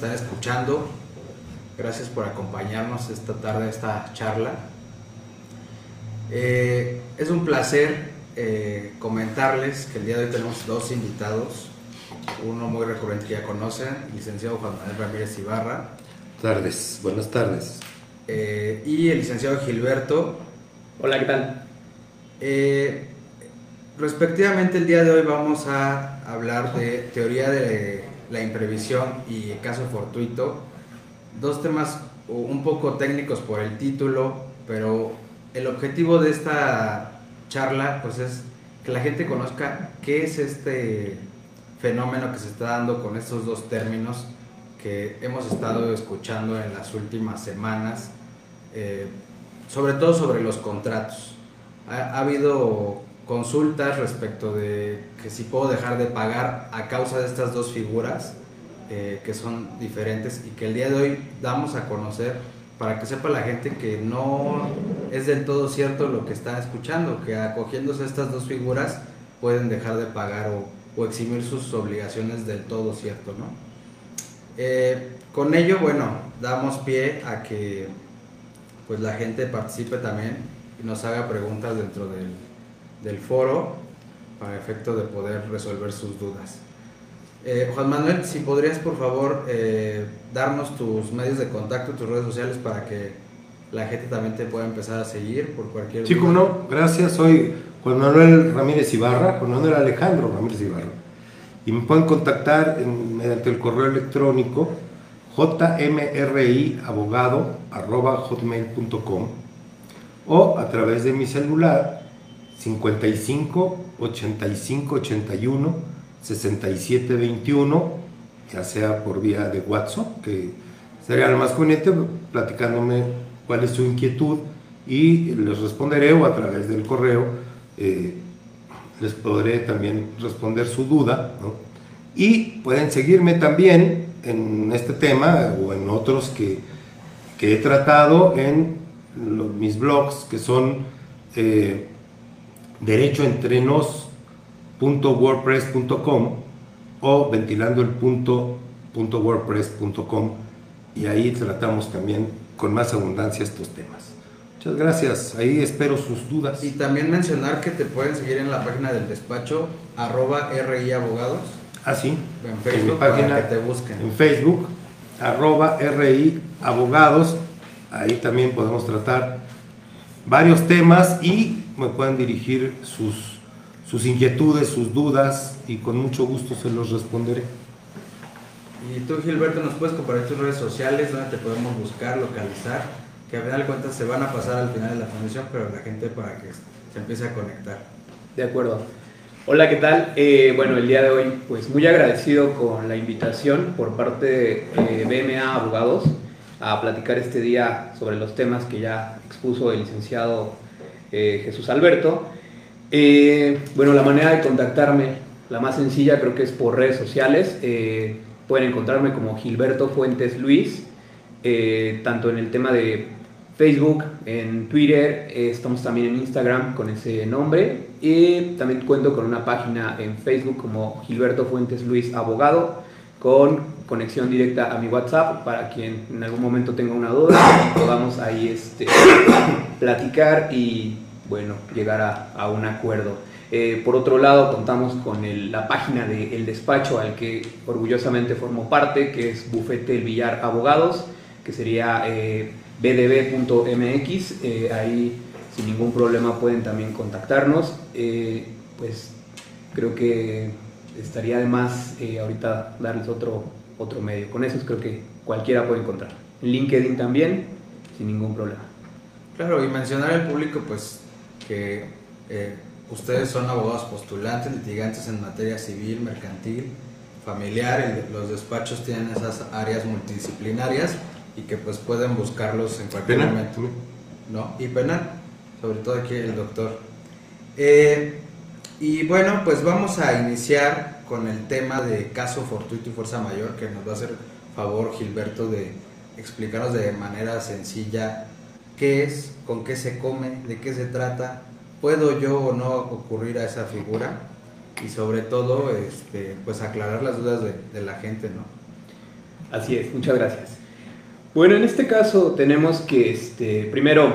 están escuchando. Gracias por acompañarnos esta tarde, esta charla. Eh, es un placer eh, comentarles que el día de hoy tenemos dos invitados. Uno muy recurrente que ya conocen, el licenciado Juan Manuel Ramírez Ibarra. Tardes, buenas tardes. Eh, y el licenciado Gilberto. Hola, ¿qué tal? respectivamente, el día de hoy vamos a hablar de teoría de la imprevisión y caso fortuito. Dos temas un poco técnicos por el título, pero el objetivo de esta charla pues es que la gente conozca qué es este fenómeno que se está dando con estos dos términos que hemos estado escuchando en las últimas semanas, eh, sobre todo sobre los contratos. Ha, ha, habido consultas respecto de que si puedo dejar de pagar a causa de estas dos figuras eh, que son diferentes y que el día de hoy damos a conocer para que sepa la gente que no es del todo cierto lo que está escuchando, que acogiéndose estas dos figuras pueden dejar de pagar o, o eximir sus obligaciones del todo cierto, ¿no? Eh, con ello, bueno, damos pie a que pues la gente participe también y nos haga preguntas dentro del, del foro para efecto de poder resolver sus dudas. Eh, Juan Manuel, si podrías por favor eh, darnos tus medios de contacto, tus redes sociales para que la gente también te pueda empezar a seguir por cualquier... Sí, como no, gracias. Soy Juan Manuel Ramírez Ibarra, Juan Manuel Alejandro Ramírez Ibarra. Y me pueden contactar en, mediante el correo electrónico jmriabogado.hotmail.com o a través de mi celular 55 85 81 6721, ya sea por vía de WhatsApp, que sería lo más conveniente, platicándome cuál es su inquietud y les responderé o a través del correo eh, les podré también responder su duda. Y pueden seguirme también en este tema o en otros que, que he tratado en mis blogs que son eh, Derecho entre nos .wordpress.com o ventilando el punto, .wordpress.com y ahí tratamos también con más abundancia estos temas. Muchas gracias, ahí espero sus dudas. Y también mencionar que te pueden seguir en la página del despacho arroba RI Abogados. Ah, sí. En Facebook, en mi página, para que te busquen. En Facebook, arroba RI Abogados. Ahí también podemos tratar varios temas y me pueden dirigir sus sus inquietudes, sus dudas y con mucho gusto se los responderé. Y tú, Gilberto, nos puedes compartir tus redes sociales, donde te podemos buscar, localizar, que a final de cuentas se van a pasar al final de la transmisión, pero la gente para que se empiece a conectar. De acuerdo. Hola, ¿qué tal? Eh, bueno, el día de hoy, pues muy agradecido con la invitación por parte de eh, BMA Abogados a platicar este día sobre los temas que ya expuso el licenciado eh, Jesús Alberto. Eh, bueno, la manera de contactarme, la más sencilla creo que es por redes sociales. Eh, pueden encontrarme como Gilberto Fuentes Luis, tanto en el tema de Facebook, en Twitter, estamos también en Instagram con ese nombre y también cuento con una página en Facebook como Gilberto Fuentes Luis Abogado con conexión directa a mi WhatsApp para quien en algún momento tenga una duda podamos ahí este, platicar y bueno, llegar a, un acuerdo. Eh, por otro lado, contamos con la página del El Despacho al que orgullosamente formo parte, que es Bufete El Villar Abogados, que sería eh, bdb.mx. Eh, ahí sin ningún problema pueden también contactarnos. pues creo que estaría de más ahorita darles otro, otro medio. Con eso creo que cualquiera puede encontrar. En LinkedIn también, sin ningún problema. Claro, y mencionar al público, pues que eh, ustedes son abogados postulantes, litigantes en materia civil, mercantil, familiar, y los despachos tienen esas áreas multidisciplinarias y que pues pueden buscarlos en cualquier momento. ¿no? Y penal, sobre todo aquí el doctor. Eh, y bueno, pues vamos a iniciar con el tema de caso fortuito y fuerza mayor, que nos va a hacer favor Gilberto de explicarnos de manera sencilla qué es, con qué se come, de qué se trata, puedo yo o no ocurrir a esa figura y sobre todo este, pues aclarar las dudas de, la gente, ¿no? Así es, muchas gracias. Bueno, en este caso tenemos que, este, primero,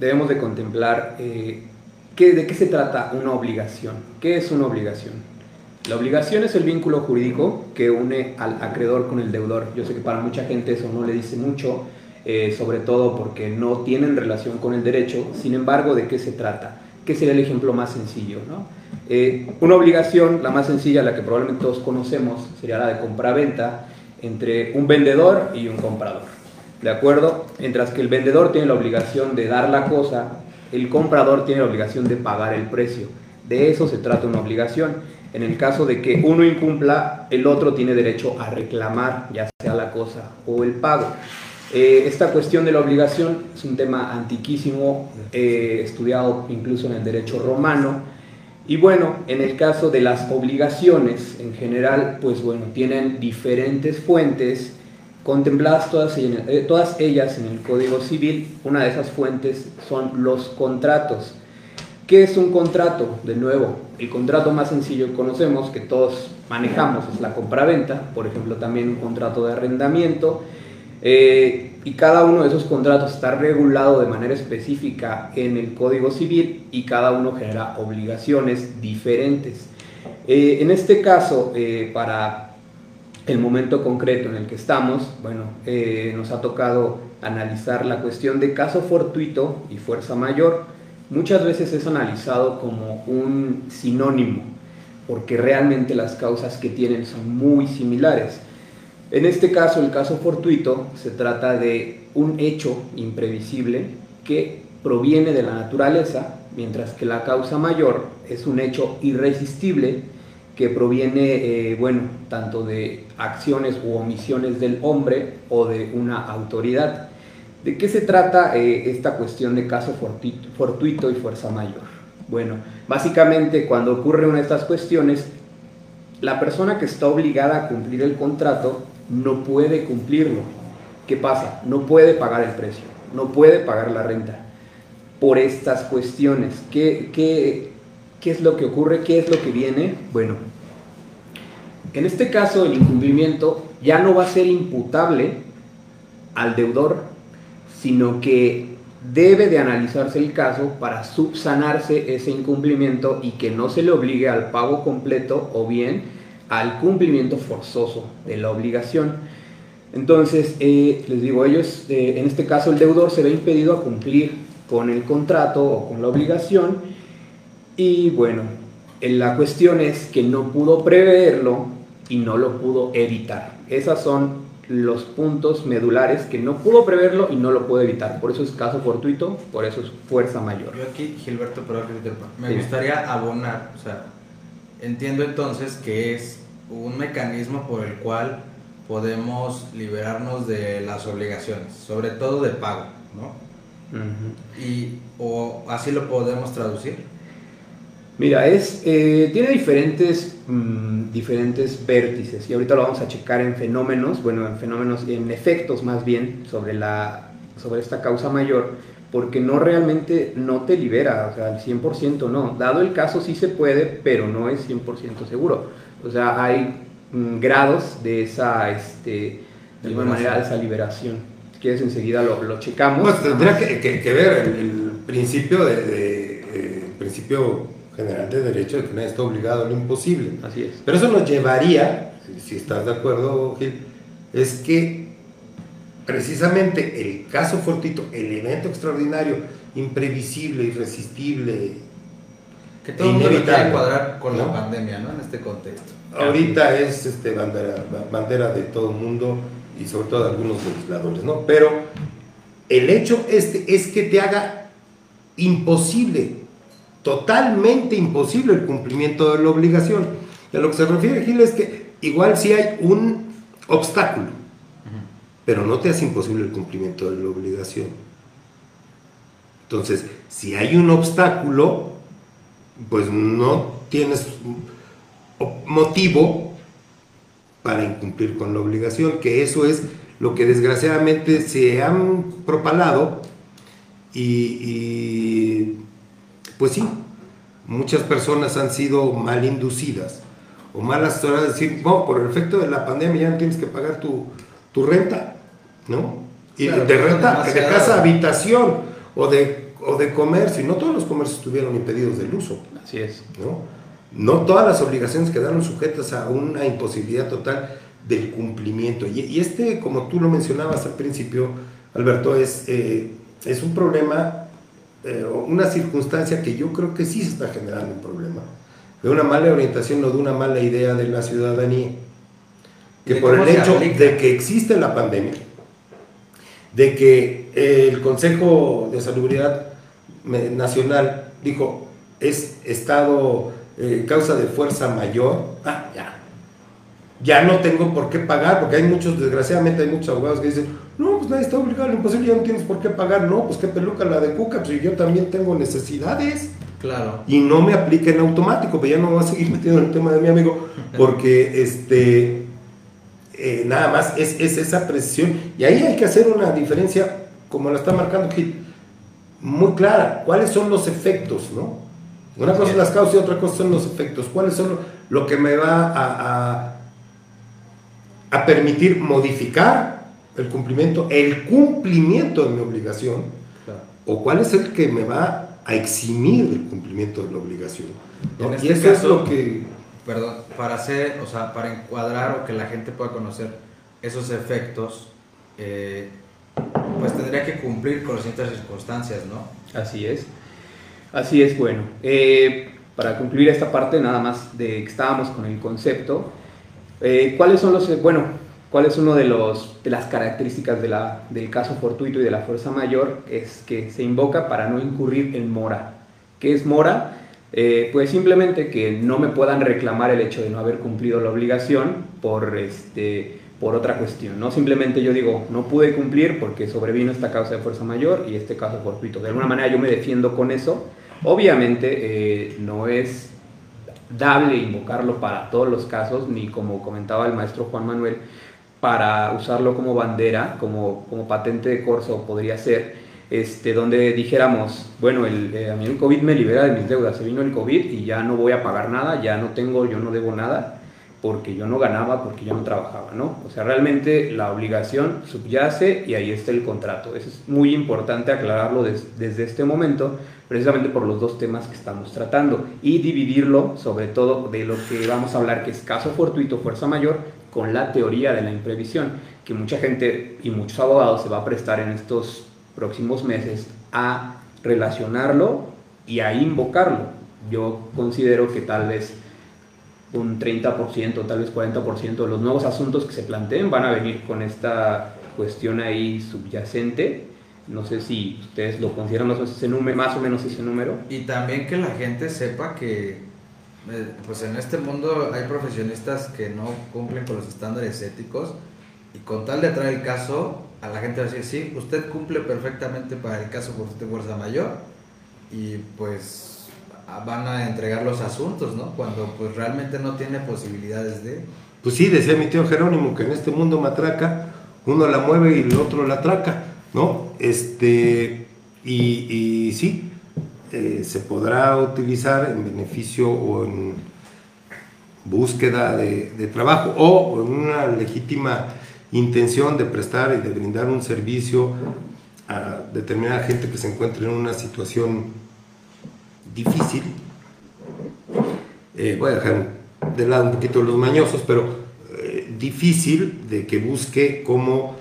debemos de contemplar eh, de qué se trata una obligación. ¿Qué es una obligación? La obligación es el vínculo jurídico que une al acreedor con el deudor. Yo sé que para mucha gente eso no le dice mucho, eh, sobre todo porque no tienen relación con el derecho. Sin embargo, ¿de qué se trata? ¿Qué sería el ejemplo más sencillo? Eh, una obligación, la más sencilla, la que probablemente todos conocemos, sería la de compra-venta entre un vendedor y un comprador. ¿De acuerdo? Mientras que el vendedor tiene la obligación de dar la cosa, el comprador tiene la obligación de pagar el precio. De eso se trata una obligación. En el caso de que uno incumpla, el otro tiene derecho a reclamar, ya sea la cosa o el pago. Eh, esta cuestión de la obligación es un tema antiquísimo, eh, estudiado incluso en el derecho romano. Y bueno, en el caso de las obligaciones en general, pues bueno, tienen diferentes fuentes contempladas todas, eh, todas ellas en el Código Civil. Una de esas fuentes son los contratos. ¿Qué es un contrato? De nuevo, el contrato más sencillo que conocemos, que todos manejamos, es la compraventa, por ejemplo, también un contrato de arrendamiento. Eh, y cada uno de esos contratos está regulado de manera específica en el Código Civil y cada uno genera obligaciones diferentes. Eh, en este caso, eh, para el momento concreto en el que estamos, bueno, nos ha tocado analizar la cuestión de caso fortuito y fuerza mayor. Muchas veces es analizado como un sinónimo, porque realmente las causas que tienen son muy similares. En este caso, el caso fortuito, se trata de un hecho imprevisible que proviene de la naturaleza, mientras que la causa mayor es un hecho irresistible que proviene, eh, bueno, tanto de acciones u omisiones del hombre o de una autoridad. ¿De qué se trata eh, esta cuestión de caso fortuito, fortuito y fuerza mayor? Bueno, básicamente cuando ocurre una de estas cuestiones, la persona que está obligada a cumplir el contrato no puede cumplirlo. ¿Qué pasa? No puede pagar el precio, no puede pagar la renta por estas cuestiones. ¿Qué, qué, qué es lo que ocurre? ¿Qué es lo que viene? Bueno, en este caso el incumplimiento ya no va a ser imputable al deudor, sino que debe de analizarse el caso para subsanarse ese incumplimiento y que no se le obligue al pago completo o bien al cumplimiento forzoso de la obligación. Entonces, eh, les digo, ellos, eh, en este caso el deudor se ve impedido a cumplir con el contrato o con la obligación y bueno, la cuestión es que no pudo preverlo y no lo pudo evitar. Esos son los puntos medulares que no pudo preverlo y no lo pudo evitar. Por eso es caso fortuito, por eso es fuerza mayor. Yo aquí, Gilberto, pero me gustaría abonar, o sea, entiendo entonces que es un mecanismo por el cual podemos liberarnos de las obligaciones, sobre todo de pago, ¿no? y, o así lo podemos traducir. Mira, es, eh, tiene diferentes, mm, diferentes vértices y ahorita lo vamos a checar en fenómenos, bueno, en fenómenos, en efectos más bien sobre, la, sobre esta causa mayor, porque no realmente no te libera, o sea, al 100% no. Dado el caso sí se puede, pero no es 100% seguro. O sea, hay mm, grados de esa, este, de alguna manera, de esa liberación. Si quieres, enseguida lo, lo checamos. Pues tendrá que, que, ver el, principio de, de principio general de derecho de que nadie está obligado a lo imposible. Así es. Pero eso nos llevaría, si estás de acuerdo, Gil, es que precisamente el caso fortito, el evento extraordinario, imprevisible, irresistible, que todo el mundo lo quiere cuadrar con la pandemia, ¿no? En este contexto. Ahorita es este, bandera, bandera de todo el mundo y sobre todo de algunos legisladores, ¿no? Pero el hecho este es que te haga imposible, totalmente imposible el cumplimiento de la obligación. a lo que se refiere Gil es que igual si hay un obstáculo, pero no te hace imposible el cumplimiento de la obligación. Entonces, si hay un obstáculo, pues no tienes motivo para incumplir con la obligación, que eso es lo que desgraciadamente se han propalado y, pues sí, muchas personas han sido mal inducidas o malas horas de decir, bueno, por el efecto de la pandemia ya no tienes que pagar tu, tu renta, ¿no? Y Claro, de renta, de casa habitación o de, o de comercio. Y no todos los comercios estuvieron impedidos del uso. Así es. ¿no? No todas las obligaciones quedaron sujetas a una imposibilidad total del cumplimiento. Y, y este, como tú lo mencionabas al principio, Alberto, es, eh, es un problema, eh, una circunstancia que yo creo que sí se está generando un problema. De una mala orientación o de una mala idea de la ciudadanía. Que ¿De por el hecho aplica? de que existe la pandemia, de que eh, el Consejo de Salubridad Nacional dijo, es estado eh, causa de fuerza mayor, ah, ya. Ya no tengo por qué pagar, porque hay muchos, desgraciadamente hay muchos abogados que dicen, no, pues nadie está obligado lo imposible, ya no tienes por qué pagar, no, pues qué peluca la de Cuca, pues yo también tengo necesidades Claro. y no me aplica en automático, pero ya no me voy a seguir metiendo en el tema de mi amigo, porque este, eh, nada más es, es esa precisión. Y ahí hay que hacer una diferencia, como la está marcando Gil, muy clara. ¿Cuáles son los efectos? ¿no? Una cosa son las causas y otra cosa son los efectos. ¿Cuáles son lo, lo que me va a, a, a permitir modificar el cumplimiento, el cumplimiento de mi obligación? claro. o cuál es el que me va a eximir del cumplimiento de la obligación. ¿no? En y este eso es caso- lo que... Perdón, para hacer, o sea, para encuadrar o que la gente pueda conocer esos efectos, eh, pues tendría que cumplir con ciertas circunstancias, ¿no? Así es. Así es, bueno. eh, para concluir esta parte, nada más de que estábamos con el concepto, eh, ¿cuáles son los, eh, bueno, cuál es uno de los las características del caso fortuito y de la fuerza mayor? Es que se invoca para no incurrir en mora. ¿Qué es mora? Eh, pues simplemente que no me puedan reclamar el hecho de no haber cumplido la obligación por este por otra cuestión, ¿no? Simplemente yo digo, no pude cumplir porque sobrevino esta causa de fuerza mayor y este caso fortuito. De alguna manera yo me defiendo con eso. Obviamente no es dable invocarlo para todos los casos, ni como comentaba el maestro Juan Manuel, para usarlo como bandera, como, como patente de corso podría ser, este, donde dijéramos, bueno, el, eh, a mí el COVID me libera de mis deudas, se vino el COVID y ya no voy a pagar nada, ya no tengo, yo no debo nada, porque yo no ganaba, porque yo no trabajaba, ¿no? O sea, realmente la obligación subyace y ahí está el contrato. Eso es muy importante aclararlo des- desde este momento, precisamente por los dos temas que estamos tratando y dividirlo, sobre todo, de lo que vamos a hablar, que es caso fortuito, fuerza mayor, con la teoría de la imprevisión, que mucha gente y muchos abogados se va a prestar en estos próximos meses a relacionarlo y a invocarlo. Yo considero que tal vez un 30%, tal vez 40% de los nuevos asuntos que se planteen van a venir con esta cuestión ahí subyacente. No sé si ustedes lo consideran más o menos ese número, más o menos ese número. Y también que la gente sepa que, eh, pues en este mundo hay profesionistas que no cumplen con los estándares éticos y con tal de traer el caso, a la gente va a decir, sí, usted cumple perfectamente para el caso por de fuerza mayor y pues van a entregar los asuntos, ¿no? Cuando pues realmente no tiene posibilidades de... Pues sí, decía mi tío Jerónimo, que en este mundo matraca, uno la mueve y el otro la atraca, ¿no? Este, y, sí, eh, se podrá utilizar en beneficio o en búsqueda de, de trabajo o en una legítima intención de prestar y de brindar un servicio a determinada gente que se encuentre en una situación difícil. Eh, voy a dejar de lado un poquito los mañosos, pero eh, difícil de que busque cómo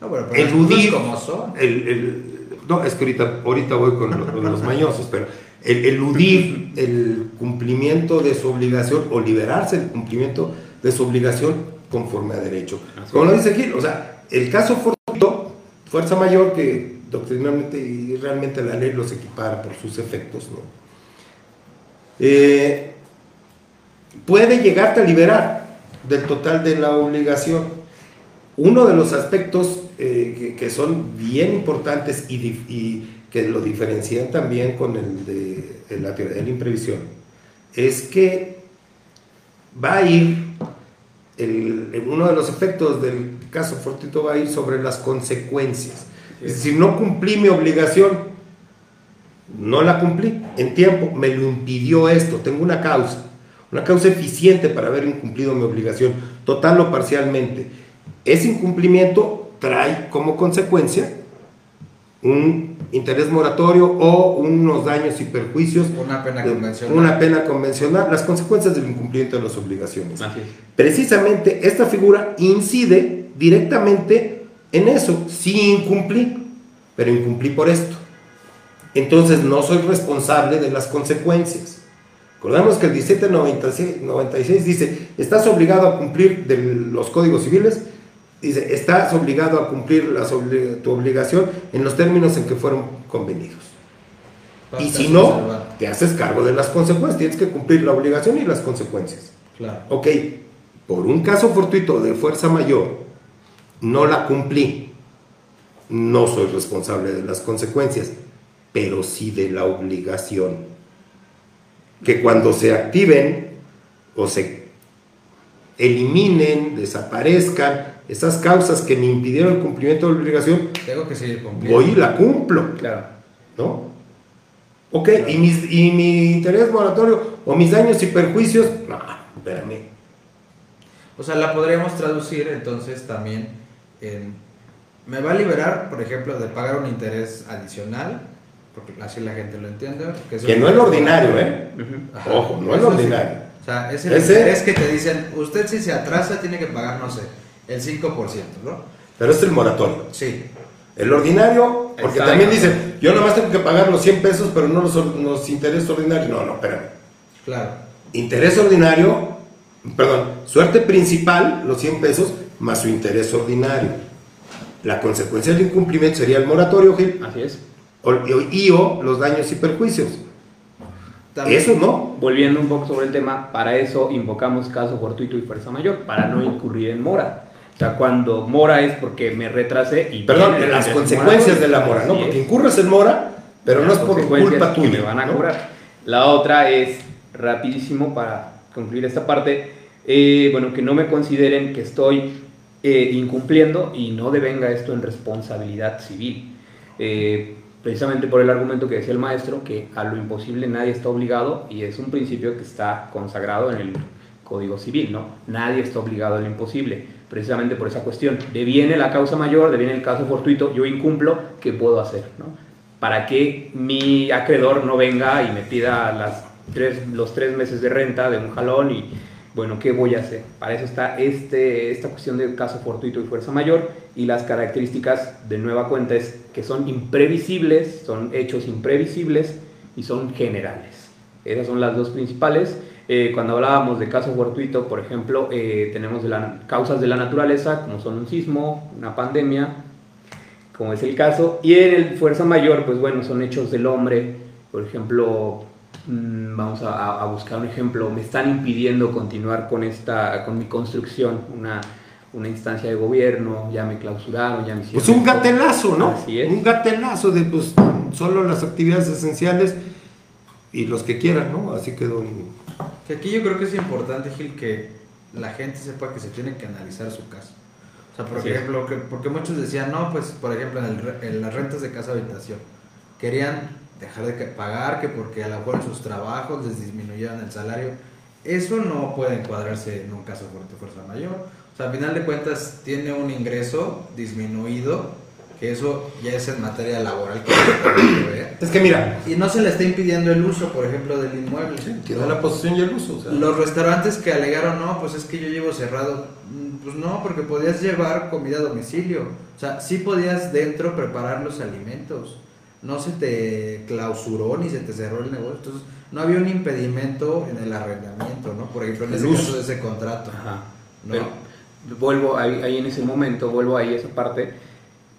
No, bueno, pero las eludir como son. el, el- no, es que ahorita, ahorita voy con, lo- con los mañosos, pero el eludir el cumplimiento de su obligación o liberarse del cumplimiento de su obligación conforme a derecho. Así Como lo dice aquí, o sea, el caso fortuito, fuerza mayor que doctrinalmente y realmente la ley los equipara por sus efectos, ¿no? Eh, puede llegarte a liberar del total de la obligación. Uno de los aspectos eh, que, que son bien importantes y, que lo diferencian también con el de, de la teoría de la imprevisión es que va a ir, el- uno de los efectos del caso fortuito va a ir sobre las consecuencias. Es decir, no cumplí mi obligación, no la cumplí en tiempo, me lo impidió esto, tengo una causa, una causa eficiente para haber incumplido mi obligación, total o parcialmente. Ese incumplimiento trae como consecuencia un interés moratorio o unos daños y perjuicios. Una pena de- convencional. Una pena convencional, las consecuencias del incumplimiento de las obligaciones. Así. Precisamente esta figura incide directamente en eso. Sí incumplí, pero incumplí por esto. Entonces no soy responsable de las consecuencias. Recordamos que el 1796 96 dice, estás obligado a cumplir de los códigos civiles, dice, estás obligado a cumplir las tu obligación en los términos en que fueron convenidos. Y si no, te haces cargo de las consecuencias, tienes que cumplir la obligación y las consecuencias. Claro. Ok, por un caso fortuito de fuerza mayor, no la cumplí. No soy responsable de las consecuencias, pero sí de la obligación. Que cuando se activen o se eliminen, desaparezcan esas causas que me impidieron el cumplimiento de la obligación, Tengo que seguir cumpliendo. voy y la cumplo. Claro. ¿no? Ok, ¿y, mis- y mi interés moratorio o mis daños y perjuicios, no, espérame. O sea, la podríamos traducir entonces también en... Me va a liberar, por ejemplo, de pagar un interés adicional, porque así la gente lo entiende. Que, no es lo ordinario, ¿eh? Ajá, Ojo, no es lo sí. ordinario. O sea, es el Ese- interés que te dicen, usted si se atrasa tiene que pagar, no sé, el 5%, ¿no? Pero es el moratorio. Sí. El ordinario, porque Exacto. también dicen, yo nomás tengo que pagar los 100 pesos, pero no los, los intereses ordinarios. No, no, espérame. Claro. Interés ordinario, perdón, suerte principal, los 100 pesos, más su interés ordinario. La consecuencia del incumplimiento sería el moratorio, Gil, Así es. o- y o los daños y perjuicios. También- Eso no. Volviendo un poco sobre el tema, para eso invocamos caso fortuito y fuerza mayor, para no incurrir en mora. O sea, cuando mora es porque me retrasé y... Perdón, viene las consecuencias de la mora, ¿no? Porque es. incurres en mora, pero no es por culpa que tuya. me van a ¿no? cobrar. La otra es, rapidísimo para concluir esta parte, eh, bueno, que no me consideren que estoy eh, incumpliendo y no devenga esto en responsabilidad civil. Eh, precisamente por el argumento que decía el maestro, que a lo imposible nadie está obligado y es un principio que está consagrado en el Código Civil, ¿no? Nadie está obligado a lo imposible, precisamente por esa cuestión. Deviene la causa mayor, deviene el caso fortuito, yo incumplo, ¿qué puedo hacer, no? Para que mi acreedor no venga y me pida las tres, los tres meses de renta de un jalón y, bueno, ¿qué voy a hacer? Para eso está este, esta cuestión del caso fortuito y fuerza mayor y las características de nueva cuenta es que son imprevisibles, son hechos imprevisibles y son generales. Esas son las dos principales. Eh, cuando hablábamos de caso fortuito, por ejemplo, eh, tenemos de la- causas de la naturaleza, como son un sismo, una pandemia, como es el caso. Y en el fuerza mayor, pues bueno, son hechos del hombre. Por ejemplo, mm, vamos a, buscar un ejemplo. Me están impidiendo continuar con, esta, con mi construcción, una, una instancia de gobierno, ya me clausuraron, ya me hicieron Pues un gatelazo, ¿no? Así es. Un gatelazo de pues solo las actividades esenciales y los que quieran, ¿no? Así quedó. Que aquí yo creo que es importante, Gil, que la gente sepa que se tiene que analizar su caso. O sea, por Así ejemplo, que, porque muchos decían, no, pues, por ejemplo, en, el en las rentas de casa habitación, querían dejar de pagar, que porque a lo mejor en sus trabajos les disminuyeron el salario. Eso no puede encuadrarse en un caso de fuerza mayor. O sea, al final de cuentas, tiene un ingreso disminuido, que eso ya es en materia laboral que se ver. Es que mira, Y no se le está impidiendo el uso, por ejemplo, del inmueble. queda la posesión y el uso. o sea. Los restaurantes que alegaron, no, pues es que yo llevo cerrado. Mm, Pues no, porque podías llevar comida a domicilio. O sea, sí podías dentro preparar los alimentos. No se te clausuró ni se te cerró el negocio. Entonces, no había un impedimento en el arrendamiento, ¿no? Por ejemplo, en El uso. de ese contrato. Ajá. No. Pero vuelvo ahí, ahí en ese momento, vuelvo ahí a esa parte.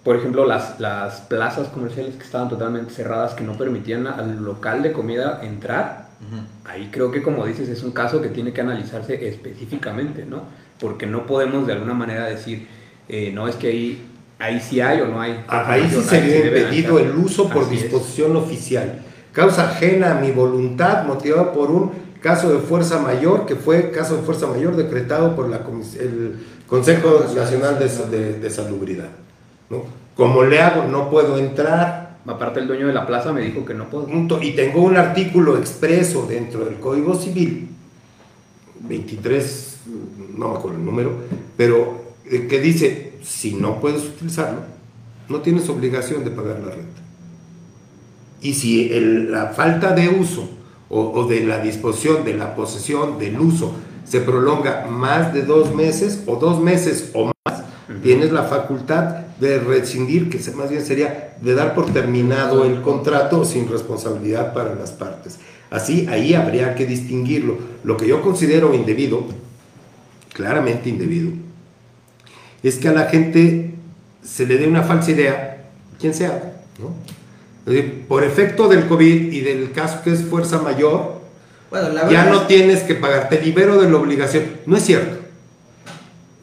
Por ejemplo, las, las plazas comerciales que estaban totalmente cerradas, que no permitían al local de comida entrar, Ujú. ahí creo que como dices es un caso que tiene que analizarse específicamente, ¿no? Porque no podemos de alguna manera decir, eh, no es que ahí, ahí sí hay o no hay. Ah, Ahí sí sería impedido el uso por Así es. disposición oficial. Causa ajena a mi voluntad, motivada por un caso de fuerza mayor, que fue caso de fuerza mayor decretado por la el Consejo Nacional de, de- de Salubridad. ¿No? Como le hago, no puedo entrar. Aparte el dueño de la plaza me dijo que no puedo. y tengo un artículo expreso dentro del Código Civil, 23, no me acuerdo el número, pero eh, que dice, si no puedes utilizarlo, no tienes obligación de pagar la renta. Y si la falta de uso o, de la disposición, de la posesión, del uso, se prolonga más de dos meses o dos meses o más, tienes la facultad de rescindir, que más bien sería de dar por terminado el contrato sin responsabilidad para las partes. Así, ahí habría que distinguirlo. Lo que yo considero indebido, claramente indebido, es que a la gente se le dé una falsa idea, quien sea, ¿no? Por efecto del COVID y del caso que es fuerza mayor, ya no tienes que pagar, te libero de la obligación. No es cierto.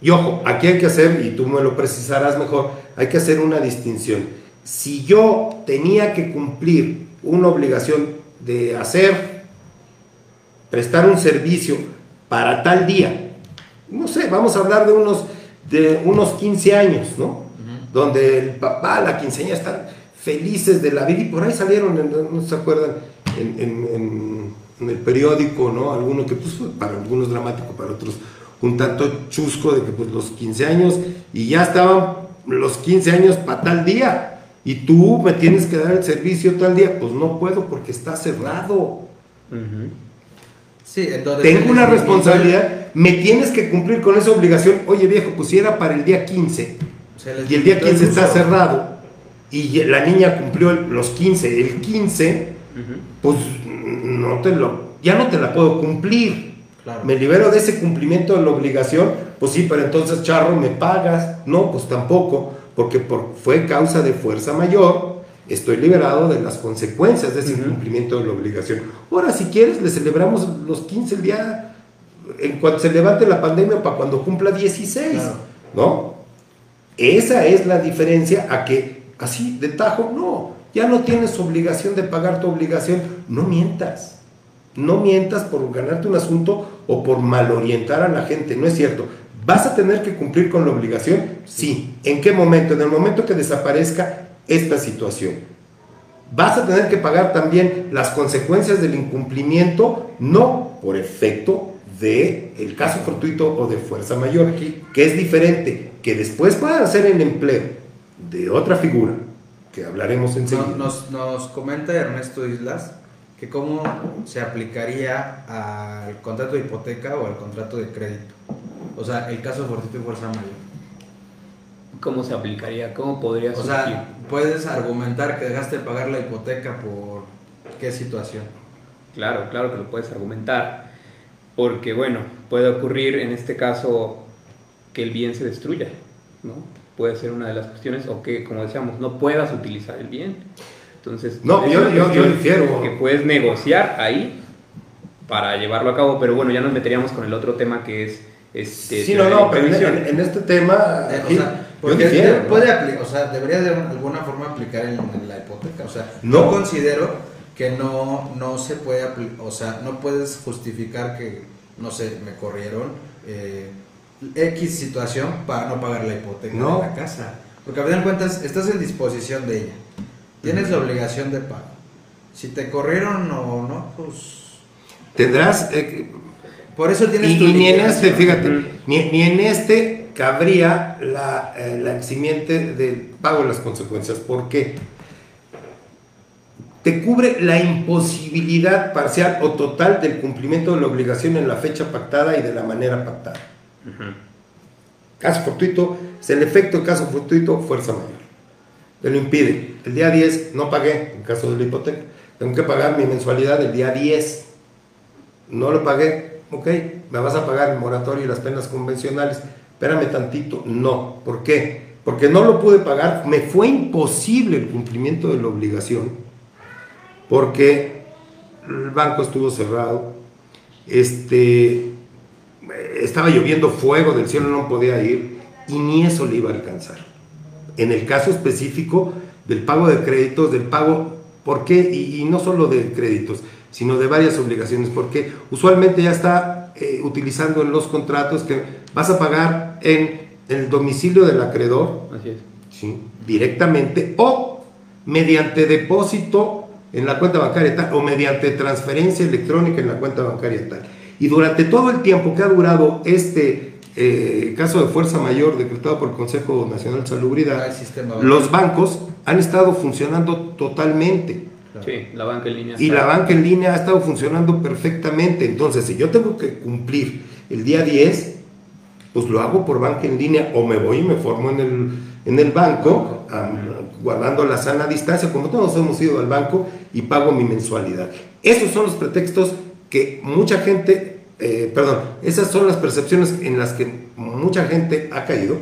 Y ojo, aquí hay que hacer, y tú me lo precisarás mejor, hay que hacer una distinción. Si yo tenía que cumplir una obligación de hacer, prestar un servicio para tal día, no sé, vamos a hablar de unos, de unos 15 años, ¿no? Donde el papá, la quinceañera están felices de la vida y por ahí salieron, no se acuerdan, en, el periódico, ¿no? Alguno que pues para algunos dramático, para otros un tanto chusco de que pues los 15 años y ya estaban los 15 años para tal día y tú me tienes que dar el servicio tal día, pues no puedo porque está cerrado. sí, entonces Tengo una responsabilidad, me tienes que cumplir con esa obligación. Oye viejo, pues si era para el día 15 y el día 15 está cerrado y la niña cumplió los 15, el 15, pues no te lo, ya no te la puedo cumplir. Me libero de ese cumplimiento de la obligación, pues sí, pero entonces charro, me pagas. No, pues tampoco, porque por, fue causa de fuerza mayor, estoy liberado de las consecuencias de ese cumplimiento de la obligación. Ahora, si quieres, le celebramos los 15 el día, en cuanto se levante la pandemia, para cuando cumpla 16, ¿no? Esa es la diferencia a que así de tajo, no, ya no tienes obligación de pagar tu obligación, no mientas, no mientas por ganarte un asunto o por malorientar a la gente, no es cierto. ¿Vas a tener que cumplir con la obligación? Sí. ¿En qué momento? En el momento que desaparezca esta situación. ¿Vas a tener que pagar también las consecuencias del incumplimiento? No, por efecto de el caso fortuito o de fuerza mayor, que es diferente, que después puedan hacer el empleo de otra figura que hablaremos enseguida. Nos, nos comenta Ernesto Islas que cómo se aplicaría al contrato de hipoteca o al contrato de crédito. O sea, el caso fortuito y fuerza mayor. ¿Cómo se aplicaría? ¿Cómo podría O sea, puedes argumentar que dejaste de pagar la hipoteca por qué situación. Claro, claro que lo puedes argumentar. Porque, bueno, puede ocurrir en este caso que el bien se destruya, ¿no? puede ser una de las cuestiones, o que, como decíamos, no puedas utilizar el bien. Entonces, no, yo, yo, yo Que puedes negociar ahí para llevarlo a cabo, pero bueno, ya nos meteríamos con el otro tema que es este, sí, no, no, pero en, este tema. Eh, o sea, porque puede aplicar, o sea, debería de alguna forma aplicar en, la hipoteca. O sea, no considero que no, no se puede, o sea, no puedes justificar que, no sé, me corrieron. Eh, X situación para no pagar la hipoteca de la casa. Porque a fin de cuentas estás en disposición de ella. Tienes la obligación de pago. Si te corrieron o no, pues... Tendrás... Eh, por eso tienes y, ni en este, fíjate, ni, en este cabría la, eh, la eximiente del pago de las consecuencias. ¿Por qué? Te cubre la imposibilidad parcial o total del cumplimiento de la obligación en la fecha pactada y de la manera pactada. Caso fortuito, es el efecto de caso fortuito, fuerza mayor. Me lo impide. El día 10 no pagué, en caso de la hipoteca. Tengo que pagar mi mensualidad el día 10. No lo pagué. Ok, me vas a pagar el moratorio y las penas convencionales. Espérame tantito. No. ¿Por qué? Porque no lo pude pagar. Me fue imposible el cumplimiento de la obligación. Porque el banco estuvo cerrado. Este, estaba lloviendo fuego del cielo, no podía ir y ni eso le iba a alcanzar. En el caso específico del pago de créditos, del pago, ¿por qué? Y, no solo de créditos, sino de varias obligaciones, porque usualmente ya está eh, utilizando en los contratos que vas a pagar en, el domicilio del acreedor, directamente, o mediante depósito en la cuenta bancaria tal, o mediante transferencia electrónica en la cuenta bancaria tal. Y durante todo el tiempo que ha durado este, eh, caso de fuerza mayor decretado por el Consejo Nacional de Salubridad, Ah, los bancos han estado funcionando totalmente. Sí, la banca en línea. Y la banca en línea ha estado funcionando perfectamente. Entonces, si yo tengo que cumplir el día 10, pues lo hago por banca en línea o me voy y me formo en el, en el banco, am, guardando la sana distancia, como todos hemos ido al banco, y pago mi mensualidad. Esos son los pretextos que mucha gente, eh, perdón, esas son las percepciones en las que mucha gente ha caído.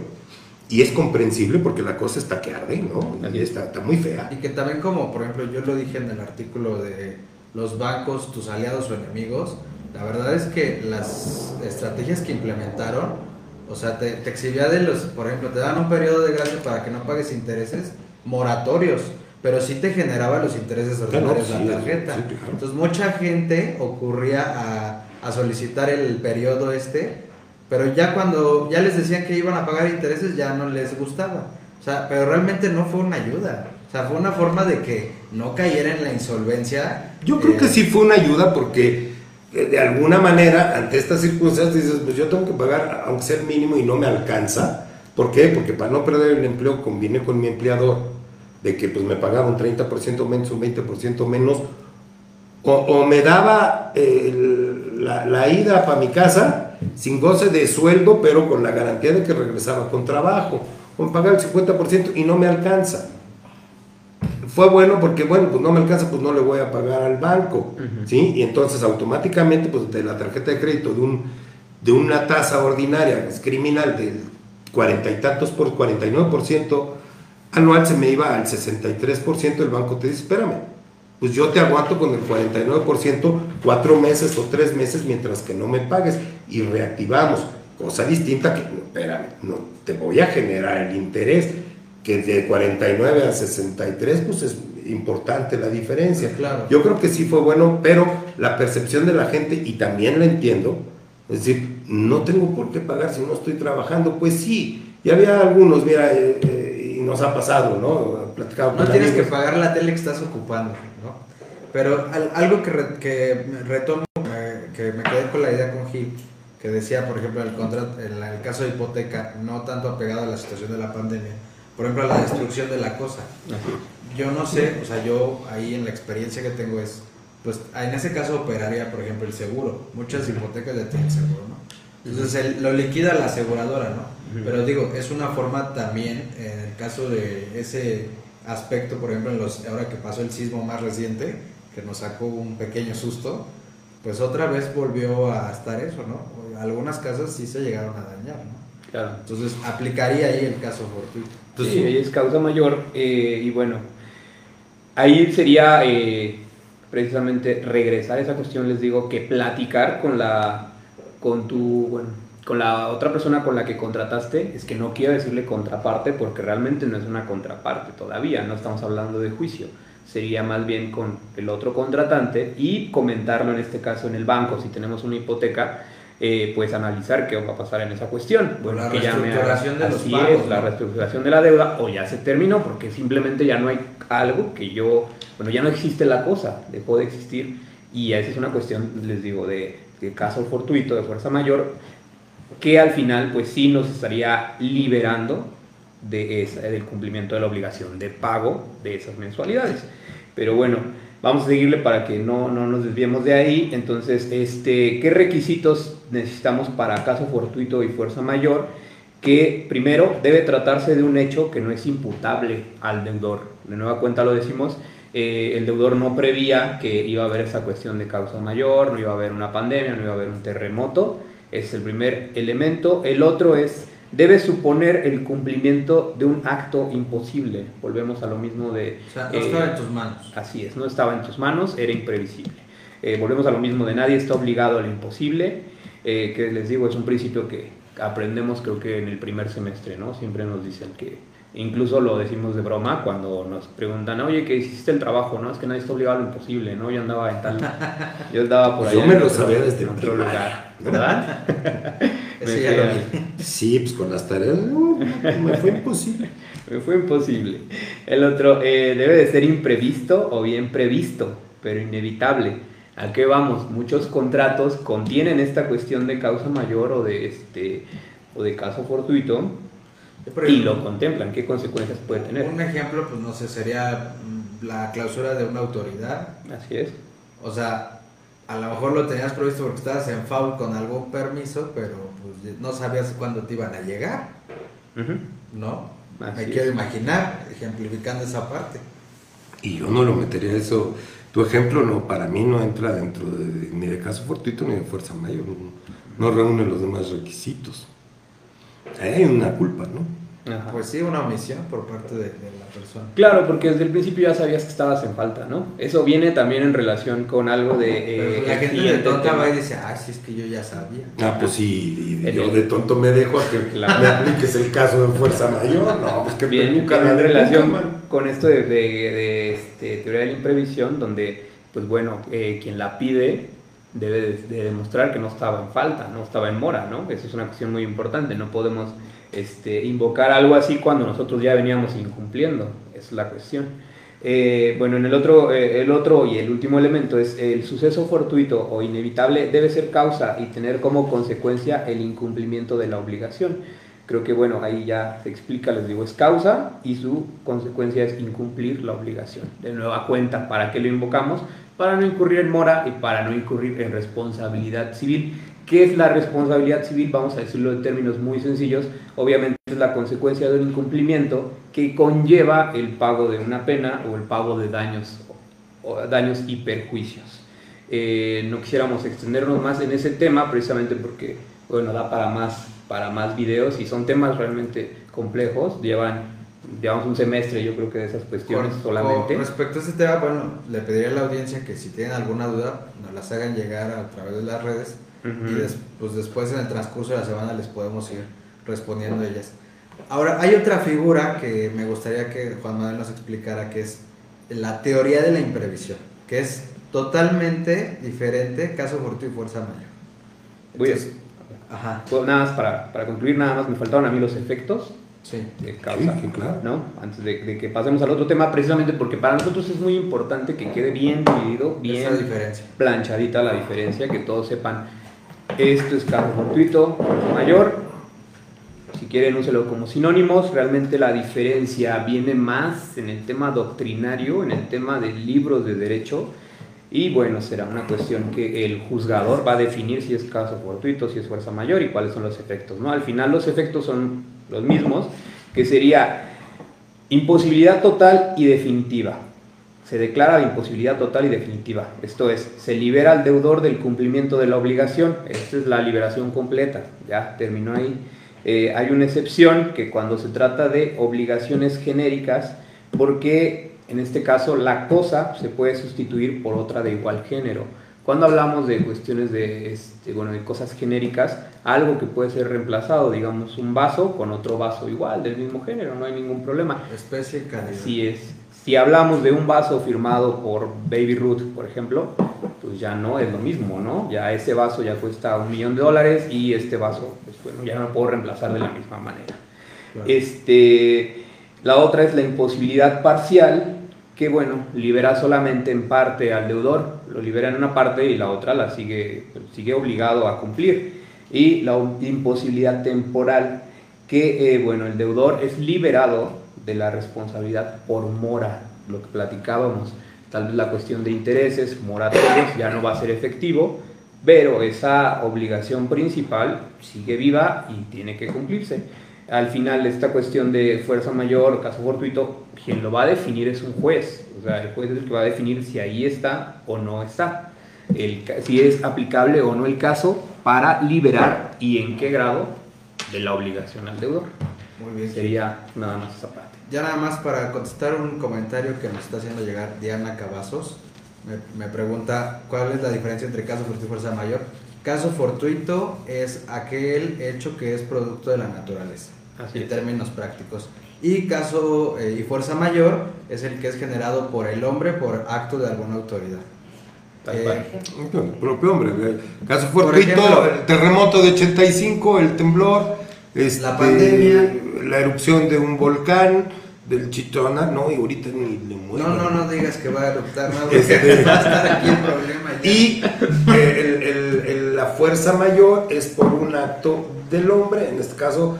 Y es comprensible porque la cosa está que arde, ¿no? Y es. está, está muy fea. Y que también como, por ejemplo, yo lo dije en el artículo de los bancos, tus aliados o enemigos, la verdad es que las estrategias que implementaron, o sea, te, te exhibía de los, por ejemplo, te dan un periodo de gracia para que no pagues intereses moratorios, pero sí te generaba los intereses ordinarios sí, la tarjeta. sí, claro. Entonces mucha gente ocurría a, a solicitar el periodo este, pero ya cuando ya les decían que iban a pagar intereses ya no les gustaba. O sea, pero realmente no fue una ayuda. O sea, fue una forma de que no cayera en la insolvencia. Yo creo eh, que sí fue una ayuda porque eh, de alguna manera ante estas circunstancias dices, pues yo tengo que pagar aunque sea el mínimo y no me alcanza. ¿Por qué? Porque para no perder el empleo conviene con mi empleador de que pues me pagaba un 30% menos, un 20% menos o, o me daba eh, el- la, la ida para mi casa sin goce de sueldo, pero con la garantía de que regresaba con trabajo. Me pagaba el 50% y no me alcanza. Fue bueno porque, bueno, pues no me alcanza, pues no le voy a pagar al banco. ¿sí? Y entonces automáticamente, pues de la tarjeta de crédito de, un, de una tasa ordinaria, es criminal, del cuarenta y tantos por 49% anual, se me iba al 63%, el banco te dice, espérame, pues yo te aguanto con el 49% cuatro meses o tres meses mientras que no me pagues y reactivamos. Cosa distinta que, no, espérame, no, te voy a generar el interés, que de 49 a 63, pues es importante la diferencia. Claro. Yo creo que sí fue bueno, pero la percepción de la gente, y también la entiendo, es decir, no tengo por qué pagar si no estoy trabajando, pues sí, y había algunos, mira, eh, eh, nos ha pasado, ¿no? Platicado No tienes que pagar la tele que estás ocupando, ¿no? Pero al- algo que, re- que retomo, eh, que me quedé con la idea con Gil, que decía, por ejemplo, el, contrato, en la- el caso de hipoteca, no tanto apegado a la situación de la pandemia, por ejemplo, a la destrucción de la cosa. Yo no sé, o sea, yo ahí en la experiencia que tengo es, pues en ese caso operaría, por ejemplo, el seguro. Muchas hipotecas ya tienen seguro, ¿no? Entonces lo liquida la aseguradora, ¿no? Pero digo, es una forma también, en el caso de ese aspecto, por ejemplo, en los, ahora que pasó el sismo más reciente, que nos sacó un pequeño susto, pues otra vez volvió a estar eso, ¿no? Algunas casas sí se llegaron a dañar, ¿no? Claro. Entonces aplicaría ahí el caso fortuito. Sí, sí. ahí es causa mayor eh, y bueno, ahí sería eh, precisamente regresar a esa cuestión, les digo, que platicar con la, con tu, bueno, con la otra persona con la que contrataste, es que no quiero decirle contraparte porque realmente no es una contraparte todavía, no estamos hablando de juicio, sería más bien con el otro contratante y comentarlo en este caso en el banco, si tenemos una hipoteca, eh, pues analizar qué va a pasar en esa cuestión. Bueno, La que ya me reestructuración de los así pagos, es, la ¿no? reestructuración de la deuda o ya se terminó porque simplemente ya no hay algo que yo, bueno, ya no existe la cosa, dejó de existir y esa es una cuestión, les digo, de, de caso fortuito, de fuerza mayor, que al final pues sí nos estaría liberando de esa- del cumplimiento de la obligación de pago de esas mensualidades. Pero bueno, vamos a seguirle para que no, no nos desviemos de ahí. Entonces, este, ¿qué requisitos necesitamos para caso fortuito y fuerza mayor? Que primero debe tratarse de un hecho que no es imputable al deudor. De nueva cuenta lo decimos, eh, el deudor no prevía que iba a haber esa cuestión de causa mayor, no iba a haber una pandemia, no iba a haber un terremoto. Es el primer elemento. El otro es, debe suponer el cumplimiento de un acto imposible. Volvemos a lo mismo de... O sea, no eh, estaba en tus manos. Así es, no estaba en tus manos, era imprevisible. Eh, volvemos a lo mismo de nadie está obligado a lo imposible, eh, que les digo, es un principio que aprendemos creo que en el primer semestre, ¿no? Siempre nos dicen que, incluso lo decimos de broma cuando nos preguntan, oye, que hiciste el trabajo, ¿no? Es que nadie está obligado a lo imposible, ¿no? Yo andaba en tal... Yo andaba por Yo allá me lo sabía desde en otro lugar, ¿verdad? Me ya lo vi. Sí, pues con las tareas no, me fue imposible. Me fue imposible. El otro, eh, debe de ser imprevisto o bien previsto, pero inevitable. ¿A qué vamos? Muchos contratos contienen esta cuestión de causa mayor o de este o de caso fortuito y lo contemplan, qué consecuencias puede tener. Un ejemplo, pues no sé, sería mm, la clausura de una autoridad. Así es. O sea, a lo mejor lo tenías previsto porque estabas en FAU con algún permiso, pero pues no sabías cuándo te iban a llegar. ¿no? Así Me es. quiero imaginar, ejemplificando esa parte. Y yo no lo metería eso. Tu ejemplo no, para mí no entra dentro de, de- ni de caso fortuito ni de fuerza mayor. No, no reúne los demás requisitos. Hay una culpa, ¿no? Ajá. Pues sí, una omisión por parte de, de la persona. Claro, porque desde el principio ya sabías que estabas en falta, ¿no? Eso viene también en relación con algo de... eh, Pero la el gente de tonta va y dice, ah, sí, es que yo ya sabía. Ah, pues sí, y yo de tonto me dejo a que Claro. me apliques el caso de fuerza mayor. No, pues que Bien, nunca en de relación nunca, con esto de, de- de, este, teoría de la imprevisión, donde, pues bueno, eh, quien la pide debe de, de demostrar que no estaba en falta, no estaba en mora, ¿no? Eso es una cuestión muy importante, no podemos este, invocar algo así cuando nosotros ya veníamos incumpliendo, es la cuestión. Eh, bueno, en el otro, eh, el otro y el último elemento es el suceso fortuito o inevitable debe ser causa y tener como consecuencia el incumplimiento de la obligación. Creo que bueno, ahí ya se explica, les digo, es causa y su consecuencia es incumplir la obligación. De nueva cuenta, ¿para qué lo invocamos? Para no incurrir en mora y para no incurrir en responsabilidad civil. ¿Qué es la responsabilidad civil? Vamos a decirlo en términos muy sencillos. Obviamente es la consecuencia de un incumplimiento que conlleva el pago de una pena o el pago de daños, daños y perjuicios. Eh, no quisiéramos extendernos más en ese tema precisamente porque bueno, da para más, para más videos y son temas realmente complejos. Llevan, llevamos un semestre yo creo que de esas cuestiones Con- solamente. con respecto a este tema, bueno, le pediría a la audiencia que si tienen alguna duda, nos las hagan llegar a través de las redes Ujú. y des- pues después en el transcurso de la semana les podemos ir respondiendo a ellas. Ahora, hay otra figura que me gustaría que Juan Manuel nos explicara, que es la teoría de la imprevisión, que es totalmente diferente caso fortuito y fuerza mayor. Voy a- Entonces, ajá, Pues nada más para, para concluir, nada más me faltaron a mí los efectos sí. de causa. Sí, sí, claro. ¿no? Antes de, de que pasemos al otro tema, precisamente porque para nosotros es muy importante que quede bien dividido, bien diferencia. planchadita la diferencia, que todos sepan, esto es caso fortuito, mayor. Si quieren, úselo como sinónimos. Realmente la diferencia viene más en el tema doctrinario, en el tema de libros de derecho. Y bueno, será una cuestión que el juzgador va a definir si es caso fortuito, si es fuerza mayor y cuáles son los efectos. ¿no? Al final los efectos son los mismos, que sería imposibilidad total y definitiva. Se declara la imposibilidad total y definitiva. Esto es, se libera al deudor del cumplimiento de la obligación. Esta es la liberación completa. Ya terminó ahí. Eh, hay una excepción que cuando se trata de obligaciones genéricas, porque en este caso la cosa se puede sustituir por otra de igual género. Cuando hablamos de cuestiones de, este, bueno, de cosas genéricas, algo que puede ser reemplazado, digamos un vaso con otro vaso igual, del mismo género, no hay ningún problema. Especie calidad. Así es. Si hablamos de un vaso firmado por Baby Ruth, por ejemplo, pues ya no es lo mismo, ¿no? Ya ese vaso ya cuesta un millón de dólares y este vaso, pues bueno, ya no lo puedo reemplazar de la misma manera. Claro. Este, la otra es la imposibilidad parcial, que bueno, libera solamente en parte al deudor, lo libera en una parte y la otra la sigue, sigue obligado a cumplir. Y la imposibilidad temporal, que eh, bueno, el deudor es liberado de la responsabilidad por mora, lo que platicábamos, tal vez la cuestión de intereses moratorios ya no va a ser efectivo, pero esa obligación principal sigue viva y tiene que cumplirse. Al final, esta cuestión de fuerza mayor caso fortuito, quien lo va a definir es un juez. O sea, el juez es el que va a definir si ahí está o no está. El, si es aplicable o no el caso para liberar y en qué grado de la obligación al deudor. Muy bien. Sería nada más esa parte. Ya nada más para contestar un comentario que nos está haciendo llegar Diana Cavazos. Me, me pregunta cuál es la diferencia entre caso fortuito y fuerza mayor. Caso fortuito es aquel hecho que es producto de la naturaleza, Así en es. términos prácticos. Y caso eh, y fuerza mayor es el que es generado por el hombre por acto de alguna autoridad. Eh. El propio hombre. el Caso ejemplo, el terremoto de 85, el temblor, este, La pandemia. la erupción de un volcán, del Chitona, no, y ahorita ni le muevo. No, no, no digas que va a eruptar, porque Este- va a estar aquí el problema. ya. Y eh, el- el- el- la fuerza mayor es por un acto del hombre, en este caso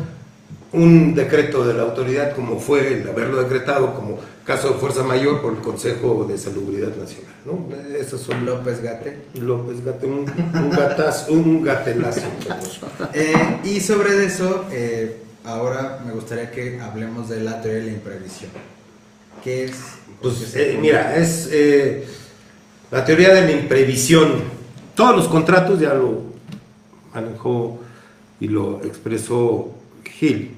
un decreto de la autoridad como fue el haberlo decretado como caso de fuerza mayor por el Consejo de Salubridad Nacional. ¿no? Esos son López Gate. López Gate, un, un, gatazo, un gatelazo. eh, y sobre eso, eh, ahora me gustaría que hablemos de la teoría de la imprevisión. ¿Qué es? Pues eh, mira, es eh, la teoría de la imprevisión. Todos los contratos ya lo manejó y lo expresó Gil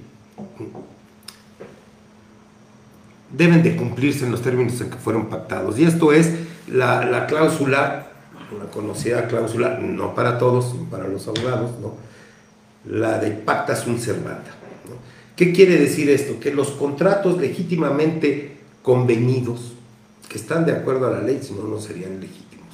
deben de cumplirse en los términos en que fueron pactados. Y esto es la, la cláusula, una conocida cláusula, no para todos, sino para los abogados, ¿no? la de pacta sunt servanda. ¿Qué quiere decir esto? Que los contratos legítimamente convenidos, que están de acuerdo a la ley, si no, no serían legítimos,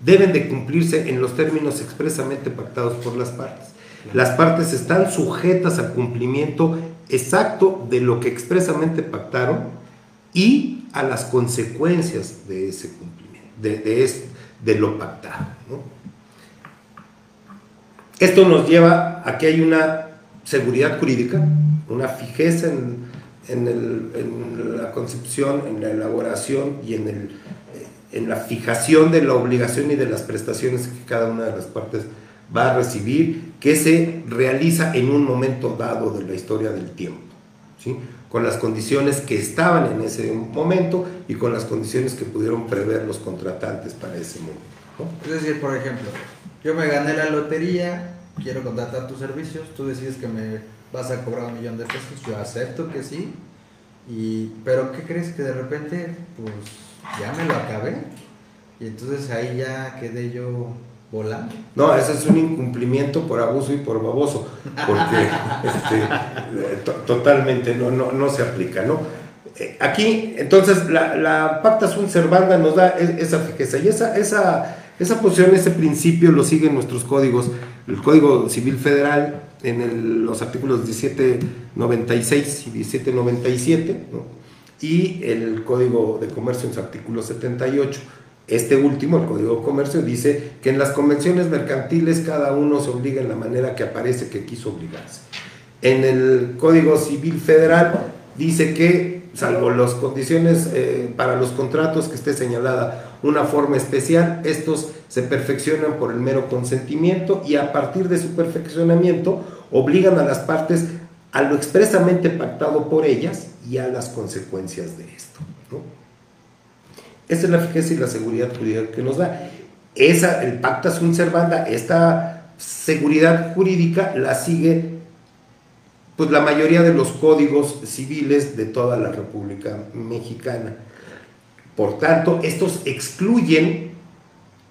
deben de cumplirse en los términos expresamente pactados por las partes. Las partes están sujetas al cumplimiento exacto de lo que expresamente pactaron y a las consecuencias de ese cumplimiento, de, de, de lo pactado. Esto nos lleva a que hay una seguridad jurídica, una fijeza en, en la concepción, en la elaboración y en, el, en la fijación de la obligación y de las prestaciones que cada una de las partes va a recibir, que se realiza en un momento dado de la historia del tiempo, ¿sí? con las condiciones que estaban en ese momento y con las condiciones que pudieron prever los contratantes para ese momento. Es decir, por ejemplo, yo me gané la lotería, quiero contratar tus servicios, tú decides que me vas a cobrar un millón de pesos, yo acepto que sí, y, pero ¿qué crees que de repente, pues ya me lo acabé? Y entonces ahí ya quedé yo volando. No, ese es un incumplimiento por abuso y por baboso, porque este, to totalmente no, no, no, se aplica, ¿no? Eh, aquí, entonces, la, la pacta sunt servanda nos da esa fijeza y esa, esa, esa posición, ese principio lo siguen nuestros códigos, el Código Civil Federal en el, los artículos 1796 y 1797, ¿no? y el Código de Comercio en su artículo 78. Este último, el Código de Comercio, dice que en las convenciones mercantiles cada uno se obliga en la manera que aparece que quiso obligarse. En el Código Civil Federal dice que, salvo las condiciones eh, para los contratos que esté señalada una forma especial, estos se perfeccionan por el mero consentimiento y a partir de su perfeccionamiento obligan a las partes a lo expresamente pactado por ellas y a las consecuencias de esto. ¿no? Esa es la fijeza y la seguridad jurídica que nos da. Esa, el pacta sunt servanda, esta seguridad jurídica la sigue pues la mayoría de los códigos civiles de toda la República Mexicana. Por tanto, estos excluyen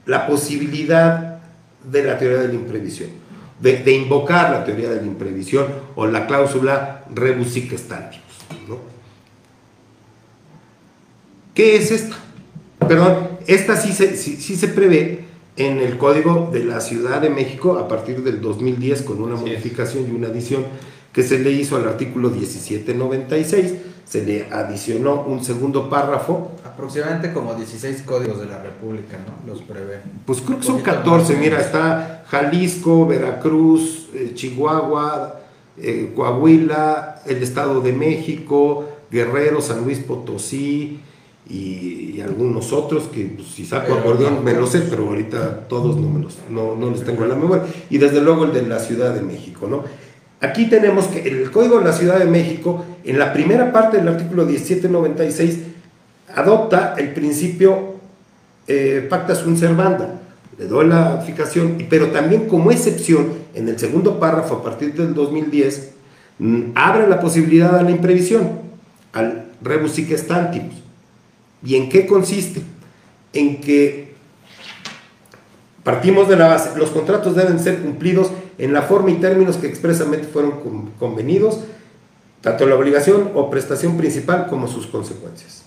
la posibilidad de la teoría de la imprevisión, de, invocar la teoría de la imprevisión o la cláusula rebus sic. ¿Qué es esta? Perdón, esta sí se, sí, sí se prevé en el Código de la Ciudad de México a partir del 2010 con una modificación y una adición que se le hizo al artículo 1796, se le adicionó un segundo párrafo. Aproximadamente como 16 códigos de la República, ¿no? Los prevé. Pues creo que son 14, mira, está Jalisco, Veracruz, eh, Chihuahua, eh, Coahuila, el Estado de México, Guerrero, San Luis Potosí y, y algunos otros que pues, si saco acordeón me lo sé, pero ahorita todos no, me los, no, no los tengo en la memoria. Y desde luego el de la Ciudad de México, ¿no? Aquí tenemos que el Código de la Ciudad de México, en la primera parte del artículo 1796, adopta el principio eh, pacta sunt servanda. Le doy la fijación, pero también como excepción, en el segundo párrafo, a partir del 2010, mmm, abre la posibilidad a la imprevisión, al rebus sic stantibus. ¿Y en qué consiste? En que partimos de la base, los contratos deben ser cumplidos en la forma y términos que expresamente fueron convenidos, tanto la obligación o prestación principal como sus consecuencias.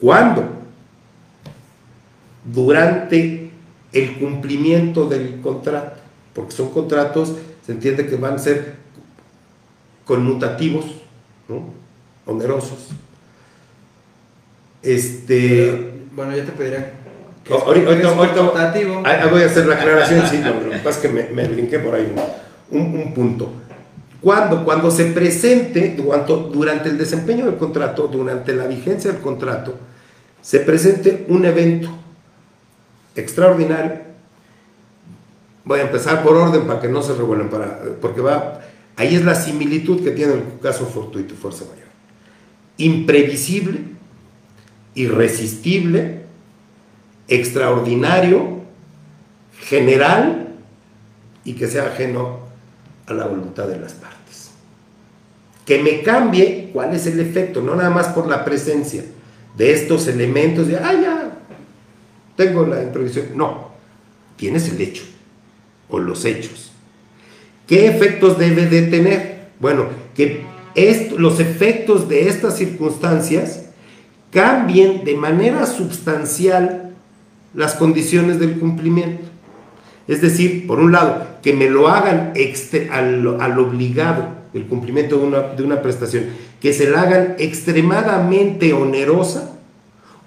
¿Cuándo? Durante el cumplimiento del contrato, porque son contratos, se entiende que van a ser conmutativos, onerosos. Este, bueno, yo te pediría Que es- Ahorita-. Ah, voy a hacer la aclaración, sí, no, lo que pasa es que me, me brinqué por ahí un, un- un punto. Cuando, cuando se presente, durante, durante el desempeño del contrato, durante la vigencia del contrato, se presente un evento extraordinario, voy a empezar por orden para que no se revuelvan, para, porque va, ahí es la similitud que tiene el caso fortuito y fuerza mayor. Imprevisible, irresistible, extraordinario, general y que sea ajeno a la voluntad de las partes. Que me cambie cuál es el efecto, no nada más por la presencia de estos elementos de, ah, ya, tengo la imprevisión. No, tienes el hecho o los hechos. ¿Qué efectos debe de tener? Bueno, que esto- los efectos de estas circunstancias cambien de manera sustancial las condiciones del cumplimiento. Es decir, por un lado, que me lo hagan al, al obligado el cumplimiento de una, de una prestación, que se la hagan extremadamente onerosa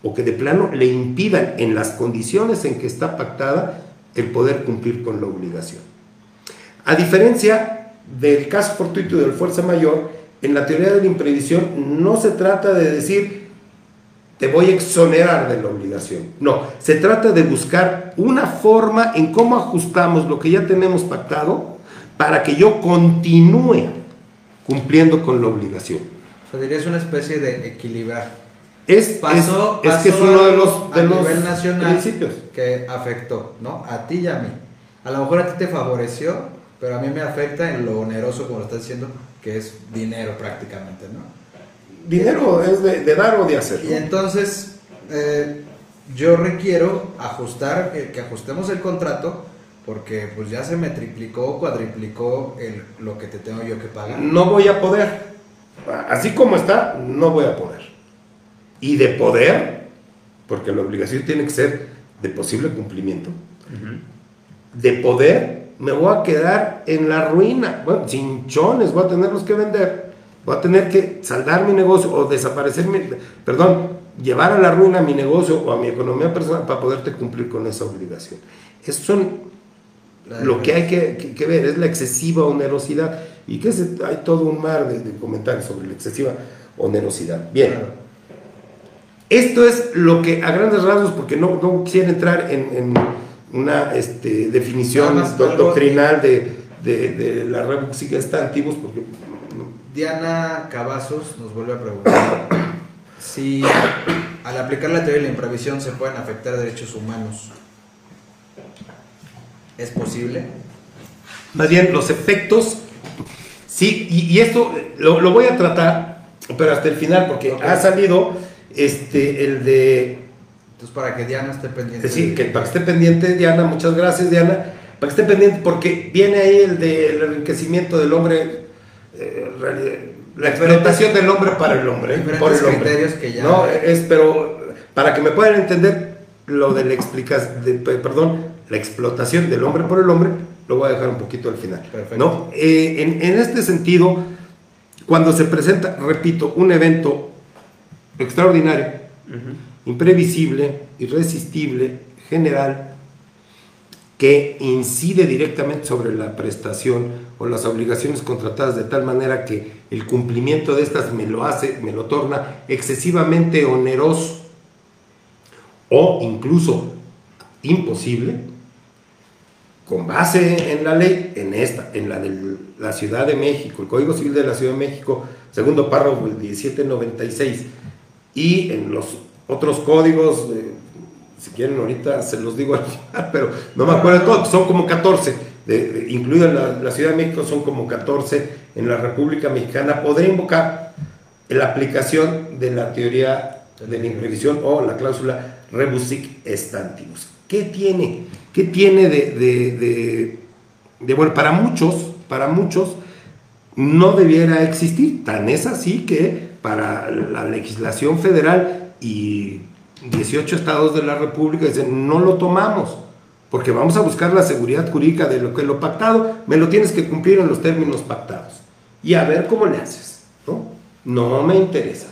o que de plano le impidan en las condiciones en que está pactada el poder cumplir con la obligación. A diferencia del caso fortuito y del fuerza mayor, en la teoría de la imprevisión no se trata de decir te voy a exonerar de la obligación. No, se trata de buscar una forma en cómo ajustamos lo que ya tenemos pactado para que yo continúe cumpliendo con la obligación. O sea, dirías una especie de equilibrar. Es, Pasó, es, es que es pasó uno de los, de a los nivel nacional principios. que afectó, ¿no? A ti y a mí. A lo mejor a ti te favoreció, pero a mí me afecta en lo oneroso, como lo estás diciendo, que es dinero prácticamente, ¿no? Dinero es de, de dar o de hacer. Y entonces eh, yo requiero ajustar, que, que ajustemos el contrato, porque pues ya se me triplicó, cuadriplicó el- lo que te tengo yo que pagar. no voy a poder. Así como está, no voy a poder. Y de poder, porque la obligación tiene que ser de posible cumplimiento, de poder, me voy a quedar en la ruina. Bueno, chinchones, voy a tenerlos que vender. Voy a tener que saldar mi negocio o desaparecer mi, perdón, llevar a la ruina mi negocio o a mi economía personal para poderte cumplir con esa obligación. Eso son lo que hay que, que- que ver es la excesiva onerosidad y que se- hay todo un mar de, de comentarios sobre la excesiva onerosidad. Bien, Claro. esto es lo que a grandes rasgos, porque no, no quisiera entrar en, en una este, definición doctrinal de, de, de la red que está antiguos, porque Diana Cavazos nos vuelve a preguntar si al aplicar la teoría de la imprevisión se pueden afectar derechos humanos. ¿Es posible? Más bien, los efectos, sí, y, y esto lo, lo voy a tratar, pero hasta el final, porque ha salido este, el de Entonces, para que Diana esté pendiente. Es decir, de- que para que esté pendiente, Diana, muchas gracias, Diana, para que esté pendiente, porque viene ahí el del enriquecimiento del hombre, eh, la explotación del hombre para el hombre, Diferentes por el hombre. criterios que ya- No, es, pero para que me puedan entender lo de la explicación, perdón, la explotación del hombre por el hombre, lo voy a dejar un poquito al final. Perfecto. ¿no? Eh, en, en este sentido, cuando se presenta, repito, un evento extraordinario, imprevisible, irresistible, general, que incide directamente sobre la prestación o las obligaciones contratadas de tal manera que el cumplimiento de estas me lo hace, me lo torna excesivamente oneroso o incluso imposible, con base en la ley, en esta, en la de la Ciudad de México, el Código Civil de la Ciudad de México, segundo párrafo, el 1796, y en los otros códigos, si quieren ahorita se los digo al final, pero no me acuerdo de todos, son como 14, de, la, Ciudad de México, son como 14 en la República Mexicana, podré invocar la aplicación de la teoría de la imprevisión o la cláusula rebusic stantibus. ¿Qué tiene? ¿Qué tiene de- de- de bueno? Para muchos, para muchos, no debiera existir. Tan es así que para la legislación federal y 18 estados de la República dicen, no lo tomamos, porque vamos a buscar la seguridad jurídica de lo que lo pactado, me lo tienes que cumplir en los términos pactados. Y a ver cómo le haces, ¿no? No me interesa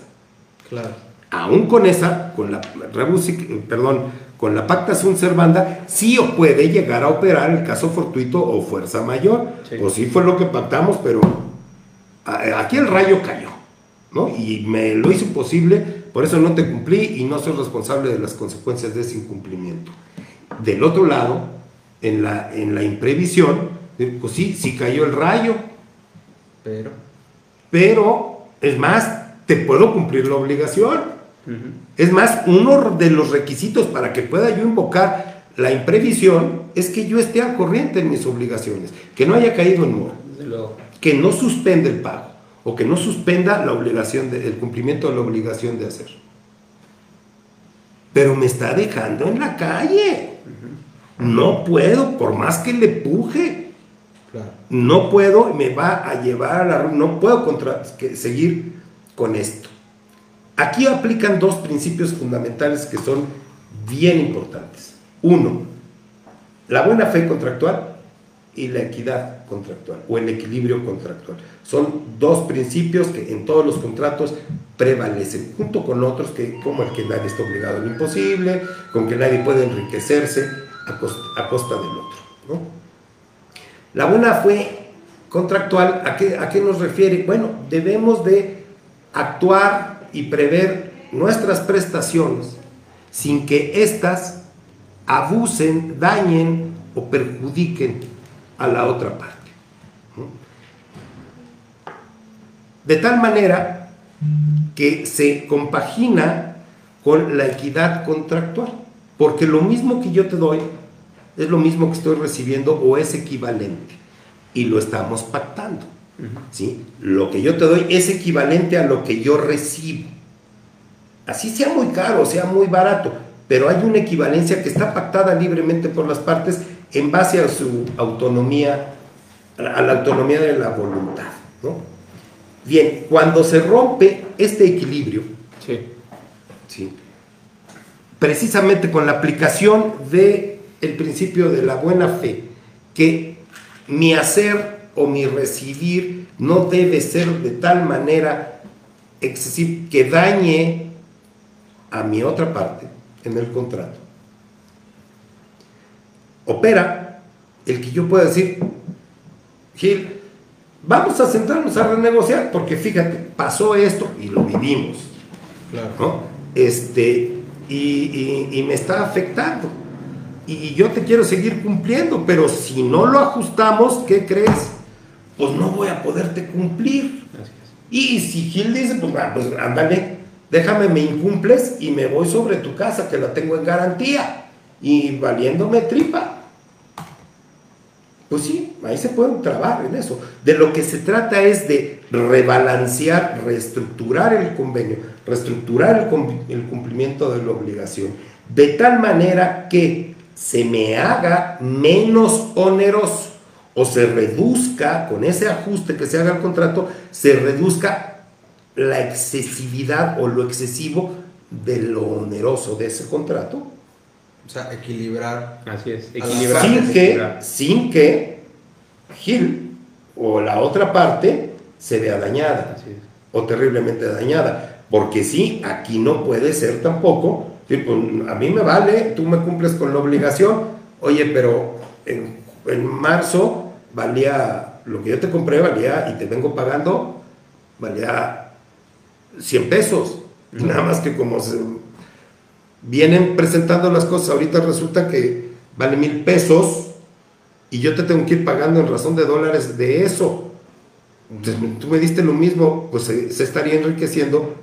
Claro. aún con esa, con la perdón, con la pacta sunt servanda, sí o puede llegar a operar el caso fortuito o fuerza mayor. Sí. Pues sí fue lo que pactamos, pero aquí el rayo cayó, ¿no? Y me lo hizo imposible, por eso no te cumplí y no soy responsable de las consecuencias de ese incumplimiento. Del otro lado, en la, en la imprevisión, eh, pues sí, sí cayó el rayo, Pero, pero es más, te puedo cumplir la obligación. Es más, uno de los requisitos para que pueda yo invocar la imprevisión es que yo esté al corriente en mis obligaciones, que no haya caído en mora, que no suspenda el pago o que no suspenda la obligación de- el cumplimiento de la obligación de hacer. Pero me está dejando en la calle. No puedo, por más que le puje, claro. no puedo, me va a llevar a la ru- no puedo contra- que- seguir con esto. Aquí aplican dos principios fundamentales que son bien importantes. Uno, la buena fe contractual y la equidad contractual o el equilibrio contractual. Son dos principios que en todos los contratos prevalecen, junto con otros que, como el que nadie está obligado a lo imposible, con que nadie puede enriquecerse a costa, del otro. La buena fe contractual, ¿a qué, ¿a qué nos refiere? Bueno, debemos de actuar y prever nuestras prestaciones sin que éstas abusen, dañen o perjudiquen a la otra parte. De tal manera que se compagina con la equidad contractual, porque lo mismo que yo te doy es lo mismo que estoy recibiendo o es equivalente y lo estamos pactando. ¿sí? Lo que yo te doy es equivalente a lo que yo recibo. Así sea muy caro, sea muy barato, pero hay una equivalencia que está pactada libremente por las partes en base a su autonomía, a la autonomía de la voluntad. ¿no? Bien, cuando se rompe este equilibrio, Sí. ¿sí? precisamente con la aplicación del el principio de la buena fe, que mi hacer o mi recibir no debe ser de tal manera excesivo que dañe a mi otra parte en el contrato. Opera el que yo pueda decir, Gil, vamos a sentarnos a renegociar, porque fíjate, pasó esto y lo vivimos. Claro. ¿no? Este, y, y- y me está afectando. Y yo te quiero seguir cumpliendo, pero si no lo ajustamos, ¿qué crees? Pues no voy a poderte cumplir. Y si Gil dice, pues, ah, pues ándale, déjame, me incumples y me voy sobre tu casa, que la tengo en garantía, y valiéndome tripa. Pues sí, ahí se pueden trabar en eso. De lo que se trata es de rebalancear, reestructurar el convenio, reestructurar el, cum- el cumplimiento de la obligación, de tal manera que se me haga menos oneroso o se reduzca, con ese ajuste que se haga al contrato, se reduzca la excesividad o lo excesivo de lo oneroso de ese contrato O sea, equilibrar. Así es. A la Equilibrar. sin que, equilibrar. sin que Gil o la otra parte se vea dañada o terriblemente dañada. Porque sí, aquí no puede ser tampoco, sí, pues, a mí me vale, tú me cumples con la obligación, oye, pero en, en marzo valía, lo que yo te compré valía y te vengo pagando, valía 100 pesos. Y nada más que como se vienen presentando las cosas, ahorita resulta que vale mil pesos y yo te tengo que ir pagando en razón de dólares de eso. Entonces, tú me diste lo mismo, pues se, se estaría enriqueciendo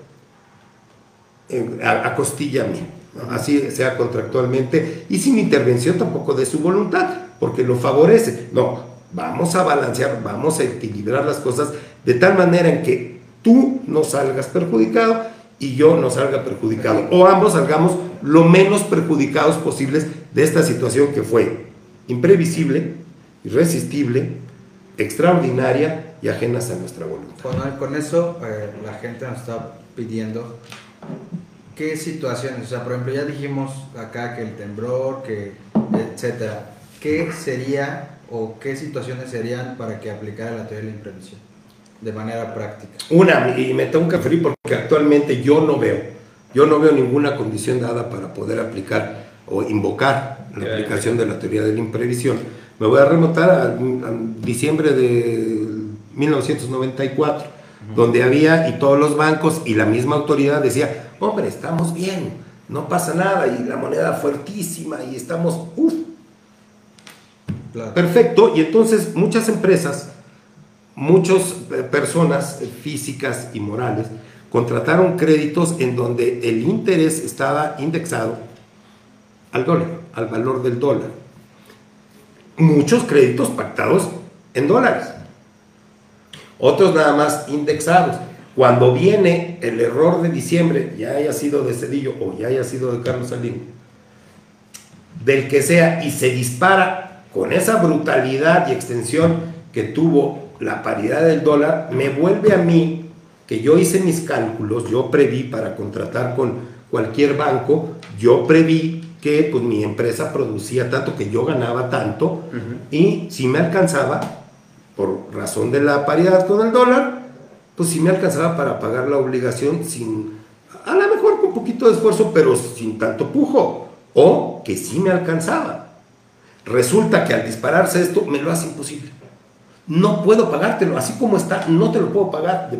en- a, a costilla mía. ¿no? Así sea contractualmente y sin intervención tampoco de su voluntad, porque lo favorece. No, vamos a balancear, vamos a equilibrar las cosas de tal manera en que tú no salgas perjudicado y yo no salga perjudicado, o ambos salgamos lo menos perjudicados posibles de esta situación que fue imprevisible, irresistible, extraordinaria y ajenas a nuestra voluntad. Con, con eso, eh, la gente nos está pidiendo qué situaciones, o sea, por ejemplo, ya dijimos acá que el temblor, que etcétera. ¿Qué sería o qué situaciones serían para que aplicara la teoría de la imprevisión de manera práctica? Una, y me tengo que referir porque actualmente yo no veo, yo no veo ninguna condición dada para poder aplicar o invocar la aplicación de la teoría de la imprevisión, me voy a remontar a, a diciembre de 1994, donde había y todos los bancos y la misma autoridad decía, hombre, estamos bien, no pasa nada y la moneda fuertísima y estamos, uff. Perfecto, y entonces muchas empresas, muchas eh, personas físicas y morales contrataron créditos en donde el interés estaba indexado al dólar, al valor del dólar. Muchos créditos pactados en dólares, otros nada más indexados. Cuando viene el error de diciembre, ya haya sido de Cedillo o ya haya sido de Carlos Salinas, del que sea, y se dispara con esa brutalidad y extensión que tuvo la paridad del dólar, me vuelve a mí, que yo hice mis cálculos, yo preví para contratar con cualquier banco, yo preví que pues mi empresa producía tanto, que yo ganaba tanto, y si me alcanzaba, por razón de la paridad con el dólar, pues si me alcanzaba para pagar la obligación sin, a lo mejor con poquito de esfuerzo, pero sin tanto pujo, o que sí me alcanzaba. Resulta que al dispararse esto me lo hace imposible. No puedo pagártelo, así como está, no te lo puedo pagar, de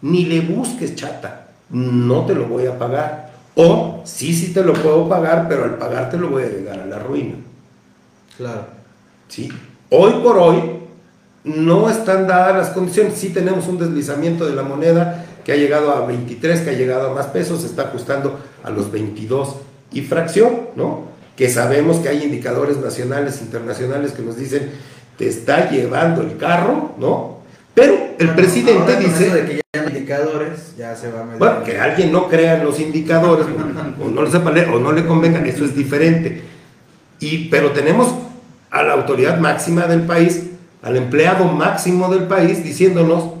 ni le busques chata, no te lo voy a pagar. O sí, sí te lo puedo pagar, pero al pagarte lo voy a llegar a la ruina. Claro. Sí. Hoy por hoy, no están dadas las condiciones. Sí tenemos un deslizamiento de la moneda que ha llegado a 23, que ha llegado a más pesos, se está ajustando a los 22 y fracción, ¿no? Que sabemos que hay indicadores nacionales, internacionales que nos dicen, te está llevando el carro, ¿no? Pero el presidente dice... De que ya hay indicadores, ya se va a medir. Bueno, que alguien no crea en los indicadores, o no le sepa leer, o no le convenga, eso es diferente. Y, pero tenemos a la autoridad máxima del país al empleado máximo del país diciéndonos,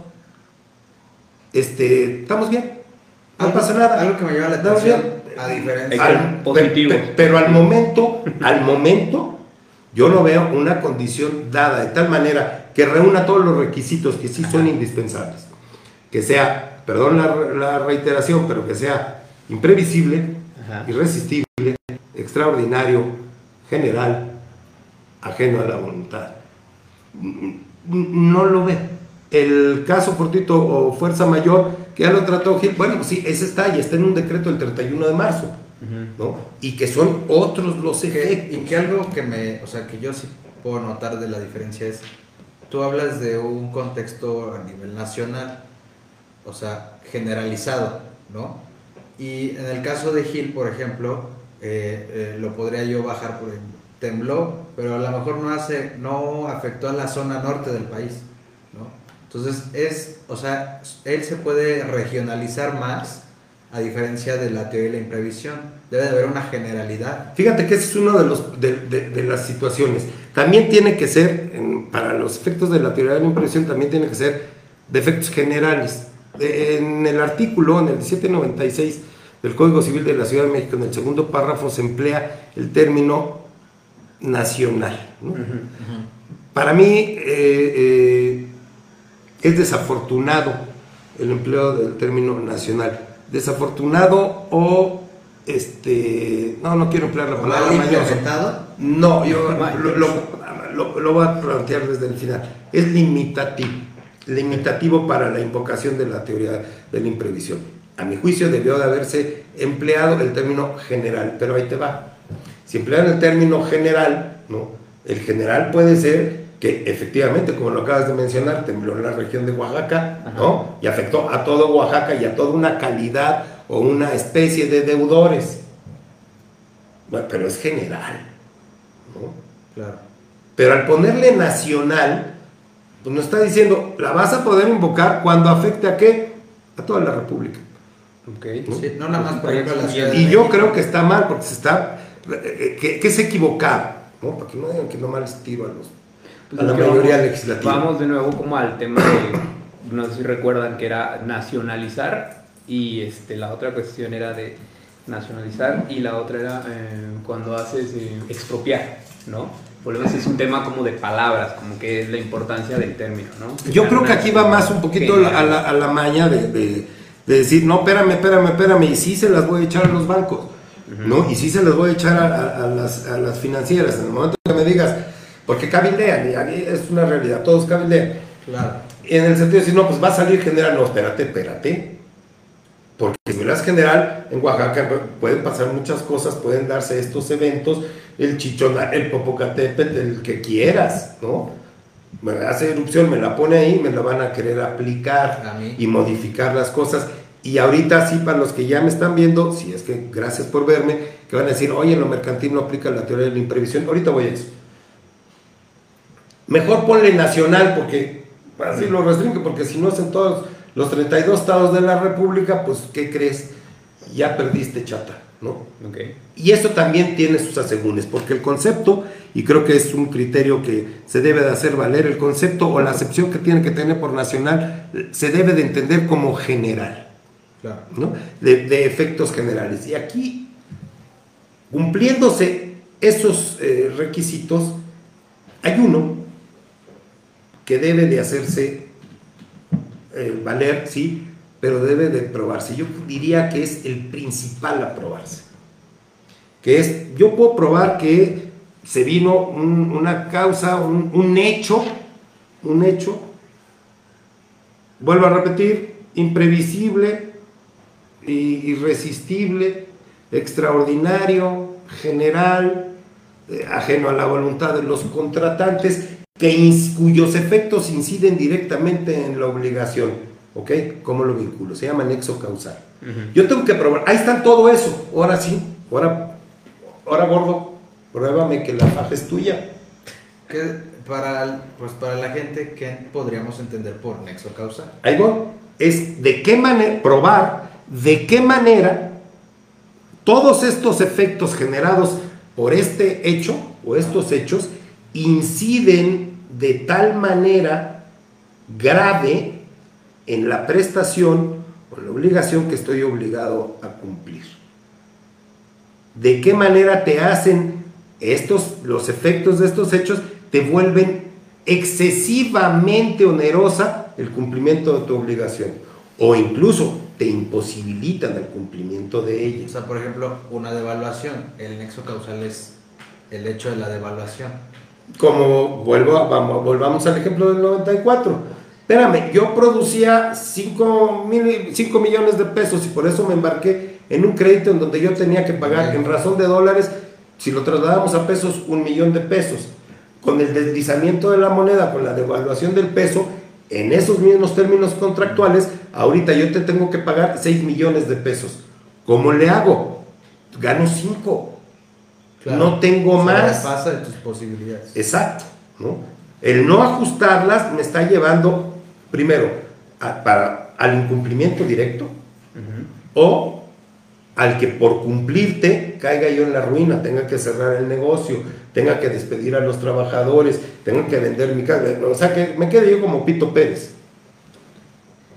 este, estamos bien, no pasa nada. Algo que me lleva la atención, a diferencia positivo. pero al momento, al momento, yo no veo una condición dada de tal manera que reúna todos los requisitos que sí son indispensables. Que sea, perdón la, reiteración, pero que sea imprevisible, irresistible, extraordinario, general, ajeno a la voluntad no lo ve. El caso fortuito o fuerza mayor, que ya lo trató Gil, bueno, sí, ese está y está en un decreto del 31 de marzo, ¿no? Y que son otros los efectos. Y que algo que me, o sea, que yo sí puedo notar de la diferencia es, tú hablas de un contexto a nivel nacional, o sea, generalizado, ¿no? Y en el caso de Gil, por ejemplo, eh, eh, lo podría yo bajar por ejemplo tembló, pero a lo mejor no hace, no afectó a la zona norte del país, ¿no? Entonces es, o sea, él se puede regionalizar más a diferencia de la teoría de la imprevisión. Debe de haber una generalidad. Fíjate que ese es uno de, los, de, las situaciones. También tiene que ser, para los efectos de la teoría de la imprevisión, también tiene que ser de efectos generales. En el artículo, en el 1796 del Código Civil de la Ciudad de México, en el segundo párrafo, se emplea el término nacional. Para mí eh, eh, es desafortunado el empleo del término nacional. Desafortunado o este no no quiero emplear la palabra mayor. No, yo lo, lo, voy a plantear desde el final. Es limitativo, limitativo para la invocación de la teoría de la imprevisión. A mi juicio debió de haberse empleado el término general, pero ahí te va. Si emplean el término general, ¿no? El general puede ser que efectivamente, como lo acabas de mencionar, tembló en la región de Oaxaca, ¿no? Y afectó a todo Oaxaca y a toda una calidad o una especie de deudores. Bueno, pero es general, ¿no? Claro. Pero al ponerle nacional, pues nos está diciendo, la vas a poder invocar cuando afecte a qué? A toda la República. Okay. ¿no? nada más por ejemplo la ciudad Y yo creo que está mal porque se está que, que es equivocado, ¿no? Para que no digan que no mal tiro a, los, pues a la mayoría legislativa. Vamos de nuevo como al tema de, no sé si recuerdan que era nacionalizar y este, la otra cuestión era de nacionalizar y la otra era eh, cuando haces eh, expropiar, ¿no? Volvemos, es un tema como de palabras, como que es la importancia del término, ¿no? Yo creo que aquí va más un poquito a la, a la, maña de, de, de, decir, no, espérame, espérame, espérame, y sí se las voy a echar a los bancos ¿no? Y sí se los voy a echar a, a las, a las financieras en el momento que me digas, porque cabildean, y ahí es una realidad, todos cabildean. Claro. En el sentido de decir, no, pues va a salir general, no, espérate, espérate. Porque si me das general, en Oaxaca pueden pasar muchas cosas, pueden darse estos eventos, el chichón, el popocatépetl, el que quieras, ¿no? Me hace erupción, me la pone ahí, me la van a querer aplicar A y modificar las cosas. Y ahorita sí, para los que ya me están viendo, si es que gracias por verme, que van a decir, oye, en lo mercantil no aplica la teoría de la imprevisión, ahorita voy a eso. Mejor ponle nacional porque así lo restringe, porque si no es en todos los 32 estados de la República, pues ¿qué crees? Ya perdiste chata, ¿no? Ok. Y eso también tiene sus asegúnes, porque el concepto, y creo que es un criterio que se debe de hacer valer, el concepto o la acepción que tiene que tener por nacional, se debe de entender como general. Claro. ¿no? de, de efectos generales. Y aquí, cumpliéndose esos eh, requisitos, hay uno que debe de hacerse eh, valer, sí, pero debe de probarse. Yo diría que es el principal a probarse. Que es, yo puedo probar que se vino un- una causa, un, hecho, un hecho, vuelvo a repetir, imprevisible, irresistible, extraordinario, general, eh, ajeno a la voluntad de los contratantes, que cuyos efectos inciden directamente en la obligación. ¿Ok? ¿Cómo lo vinculo? Se llama nexo causal. Yo tengo que probar. Ahí está todo eso. Ahora sí. Ahora, ahora gordo, pruébame que la faja es tuya. ¿Qué- para, pues para la gente, ¿qué podríamos entender por nexo causal? Ahí voy. Es de qué manera, probar de qué manera todos estos efectos generados por este hecho o estos hechos inciden de tal manera grave en la prestación o la obligación que estoy obligado a cumplir. ¿De qué manera te hacen estos, los efectos de estos hechos, te vuelven excesivamente onerosa el cumplimiento de tu obligación? O incluso te imposibilitan el cumplimiento de O ellas. sea, por ejemplo, una devaluación. El nexo causal es el hecho de la devaluación. Como vuelvo vamos, volvamos al ejemplo del 94. Espérame, yo producía 5 millones de pesos y por eso me embarqué en un crédito en donde yo tenía que pagar en razón de dólares, si lo trasladamos a pesos, un millón de pesos. Con el deslizamiento de la moneda, con la devaluación del peso, en esos mismos términos contractuales, ahorita yo te tengo que pagar 6 millones de pesos. ¿Cómo le hago? Gano 5. No tengo más. Pasa de tus posibilidades. Exacto, ¿no? El no ajustarlas me está llevando, primero, a- para, al incumplimiento directo o al que por cumplirte caiga yo en la ruina, tenga que cerrar el negocio, tenga que despedir a los trabajadores, tenga que vender mi casa, o sea, que me quede yo como Pito Pérez.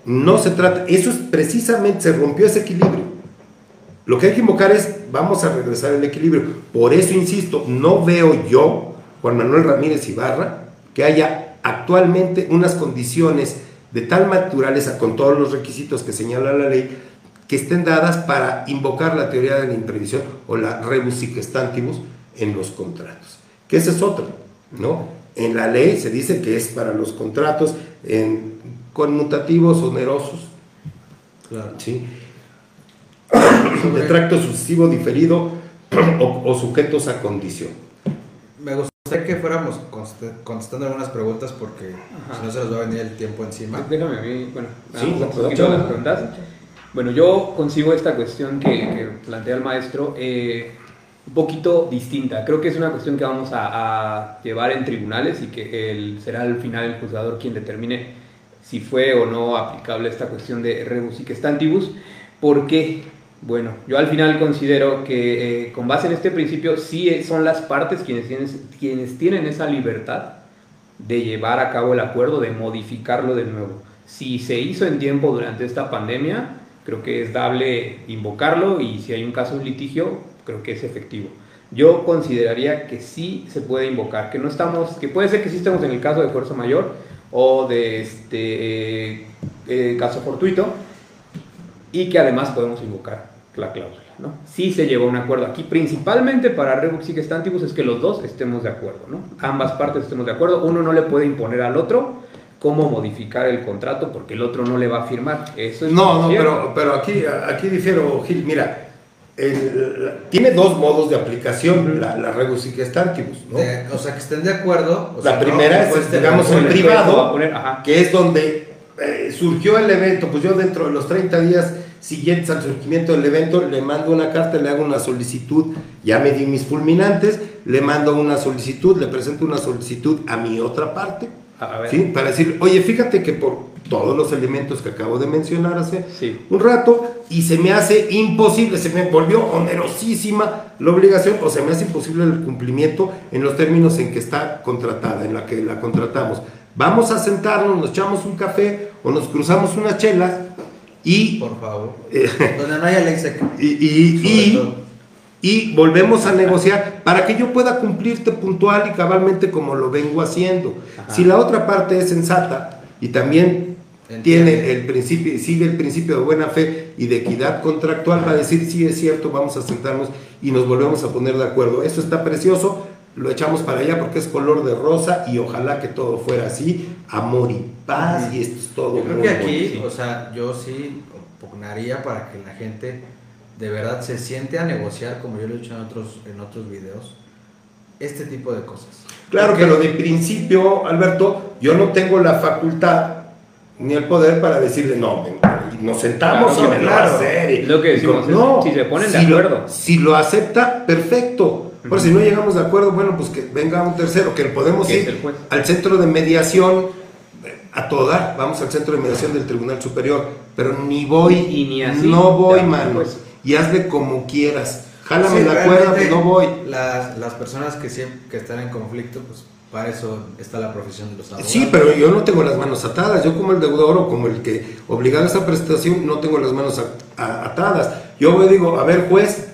No se trata, eso es precisamente, se rompió ese equilibrio. Lo que hay que invocar es, vamos a regresar al equilibrio. Por eso, insisto, no veo yo, Juan Manuel Ramírez Ibarra, que haya actualmente unas condiciones de tal naturaleza, con todos los requisitos que señala la ley, que estén dadas para invocar la teoría de la imprevisión o la rebus stantibus en los contratos. Que ese es otro, ¿no? En la ley se dice que es para los contratos en conmutativos onerosos, Claro. ¿sí? De tracto sucesivo diferido o, o sujetos a condición. Me gustaría que fuéramos contestando algunas preguntas porque si no se nos va a venir el tiempo encima. Déjame a mí, bueno, Sí, vamos un no, poquito no. las preguntas. Bueno, yo consigo esta cuestión que, que plantea el maestro eh, un poquito distinta. Creo que es una cuestión que vamos a, a llevar en tribunales y que el, será al final el juzgador quien determine si fue o no aplicable esta cuestión de rebus y stantibus. ¿Por qué? Bueno, yo al final considero que eh, con base en este principio sí son las partes quienes tienen, quienes tienen esa libertad de llevar a cabo el acuerdo, de modificarlo de nuevo. Si se hizo en tiempo durante esta pandemia, creo que es dable invocarlo y si hay un caso de litigio, creo que es efectivo. Yo consideraría que sí se puede invocar, que no estamos, que puede ser que sí estemos en el caso de fuerza mayor o de este eh, eh, caso fortuito y que además podemos invocar. La cláusula, ¿no? Sí se llegó a un acuerdo aquí, principalmente para Rebus y es que los dos estemos de acuerdo, ¿no? Ambas partes estemos de acuerdo, uno no le puede imponer al otro cómo modificar el contrato porque el otro no le va a firmar. Eso es No, no, pero, pero aquí, aquí difiero, Gil. Mira, el- tiene dos modos de aplicación la, la rebus ¿no? De- o sea, que estén de acuerdo. o La sea, primera no, es, pues, digamos, en privado. Poner, que es donde eh, surgió el evento, pues yo dentro de los 30 días siguientes al surgimiento del evento le mando una carta, le hago una solicitud, ya me di mis fulminantes, le mando una solicitud, le presento una solicitud a mi otra parte. ¿sí? Para decir, oye, fíjate que por todos los elementos que acabo de mencionar hace Sí. un rato, y se me hace imposible, se me volvió onerosísima la obligación, o se me hace imposible el cumplimiento en los términos en que está contratada, en la que la contratamos. Vamos a sentarnos, nos echamos un café o nos cruzamos unas chelas y, Por favor. Donde no haya ley seca. y, y- y- y volvemos a negociar para que yo pueda cumplirte puntual y cabalmente como lo vengo haciendo. Ajá. Si la otra parte es sensata y también Entiende. tiene el principio, sigue el principio de buena fe y de equidad contractual, va a decir, sí es cierto, vamos a sentarnos y nos volvemos a poner de acuerdo. Esto está precioso, lo echamos para allá porque es color de rosa y ojalá que todo fuera así, amor y paz y esto es todo. Yo creo que aquí, bonito. o sea, yo sí pugnaría para que la gente de verdad se siente a negociar, como yo lo he dicho en otros, en otros videos, este tipo de cosas. Claro, Porque- pero de principio, Alberto, yo no tengo la facultad ni el poder para decirle, no, y nos sentamos Claro, y me lo claro. hacer. y- Lo que y decimos con- es, si se ponen de si lo- acuerdo. si lo acepta, perfecto. Pero si no llegamos de acuerdo, bueno, pues que venga un tercero, que podemos ir al centro de mediación a toda, vamos al centro de mediación del Tribunal Superior, pero ni voy, Y ni así, no voy, mano, pues. y hazle como quieras. Jálame Sí, la cuerda, pues no voy. Las, las personas que, siempre, que están en conflicto, pues para eso está la profesión de los abogados. Sí, pero yo no tengo las manos atadas. Yo como el deudor o como el que obligado a esta prestación no tengo las manos a- a- atadas. Yo y digo, a ver juez,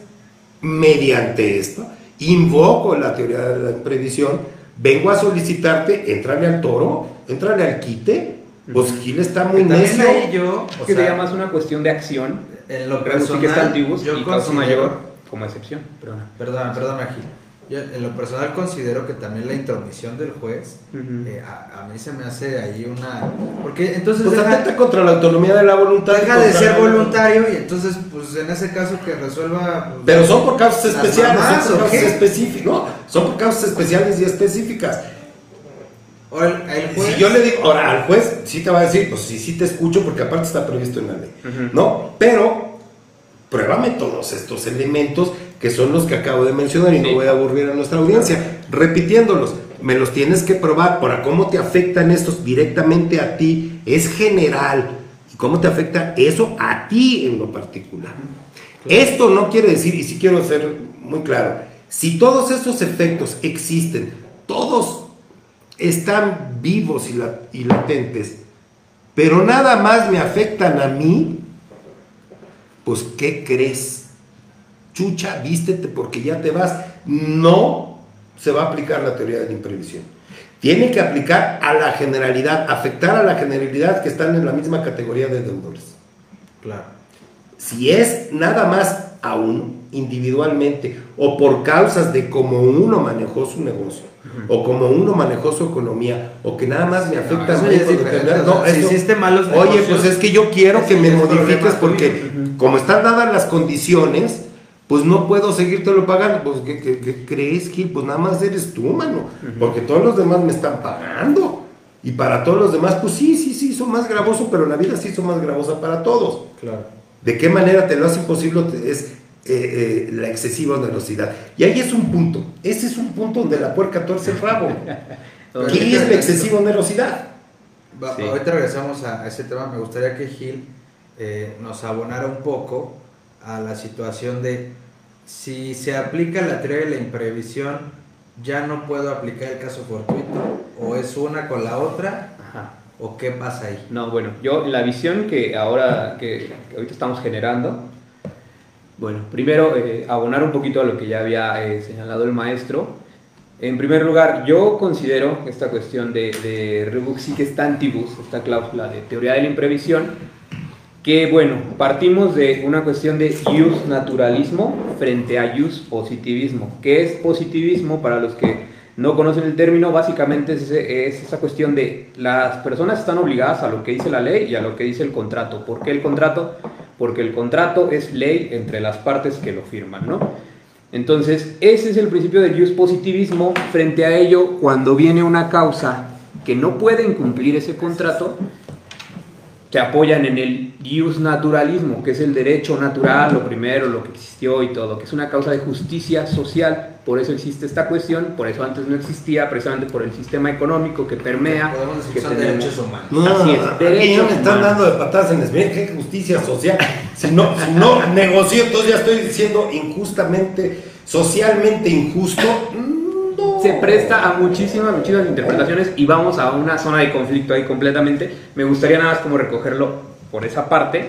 mediante esto, invoco la teoría de la imprevisión, vengo a solicitarte, entrarle al toro, entrarle al quite, pues Gil está muy Que necio. ahí yo, o que sea, sería más una cuestión de acción. en lo Rebus sic personal, stantibus yo y considero- mayor como excepción. Perdona. Perdón, perdón, aquí. Yo en lo personal considero que también la intromisión del juez Ujú. eh, a, a mí se me hace ahí una porque entonces Pues deja, atenta contra la autonomía de la voluntad. deja de ser voluntario y entonces pues en ese caso que resuelva pues, Pero son por causas especiales, mamás, son por ¿o causas qué? específicas. No, son por causas especiales y específicas. O el, el juez Si yo le digo, ahora al juez sí te va a decir, pues sí, sí te escucho porque aparte está previsto en la ley. ¿no? Pero pruébame todos estos elementos que son los que acabo de mencionar y no voy a aburrir a nuestra audiencia, repitiéndolos. Me los tienes que probar para cómo te afectan estos directamente a ti, es general. ¿Y cómo te afecta eso a ti en lo particular? Esto no quiere decir, y sí quiero ser muy claro, si todos estos efectos existen, todos están vivos y, la- y latentes, pero nada más me afectan a mí, pues ¿qué crees? Chucha, vístete porque ya te vas. No se va a aplicar la teoría de la imprevisión. Tiene que aplicar a la generalidad, afectar a la generalidad que están en la misma categoría de deudores. claro Si es nada más a uno, individualmente, o por causas de cómo uno manejó su negocio, o como uno manejó su economía, o que nada más me afecta eso a es diferente, si eso- hiciste malos Oye, pues es que yo quiero que me modifiques porque como están dadas las condiciones, pues no puedo seguírtelo pagando. Pues, ¿qué, qué- qué crees, Gil? Pues nada más eres tú, mano. Porque todos los demás me están pagando. Y para todos los demás, pues sí, sí, sí, son más gravoso, pero la vida sí son más gravosa para todos. claro ¿De qué manera te lo hace imposible? Es eh, eh, la excesiva onerosidad. Y ahí es un punto. Ese es un punto donde la puerca torce el rabo. ¿Qué ahorita- es la excesiva onerosidad? Sí. Ahorita regresamos a, a ese tema. Me gustaría que Gil eh, nos abonara un poco a la situación de si se aplica la teoría de la imprevisión, ya no puedo aplicar el caso fortuito, o es una con la otra, Ajá. o qué pasa ahí. No, bueno, yo la visión que ahora, que, que ahorita estamos generando, bueno, primero eh, abonar un poquito a lo que ya había eh, señalado el maestro. En primer lugar, yo considero esta cuestión de, de rebus sic stantibus, esta cláusula de teoría de la imprevisión, que bueno, partimos de una cuestión de use naturalismo frente a use positivismo. ¿Qué es positivismo para los que no conocen el término? Básicamente es, es, esa cuestión de las personas están obligadas a lo que dice la ley y a lo que dice el contrato. ¿Por qué el contrato? Porque el contrato es ley entre las partes que lo firman, ¿no? Entonces, ese es el principio del use positivismo. Frente a ello, cuando viene una causa que no pueden cumplir ese contrato, se apoyan en el ius naturalismo, que es el derecho natural, lo primero, lo que existió y todo, que es una causa de justicia social. Por eso existe esta cuestión, por eso antes no existía, precisamente por el sistema económico que permea. Podemos decir que son tenemos. derechos humanos. No, Así es, aquí derechos me están humanos. dando de patadas en el ¿Qué justicia social? Si no, si no negocio, entonces ya estoy diciendo injustamente, socialmente injusto. Se presta a muchísimas, muchísimas interpretaciones y vamos a una zona de conflicto ahí completamente. Me gustaría nada más como recogerlo por esa parte,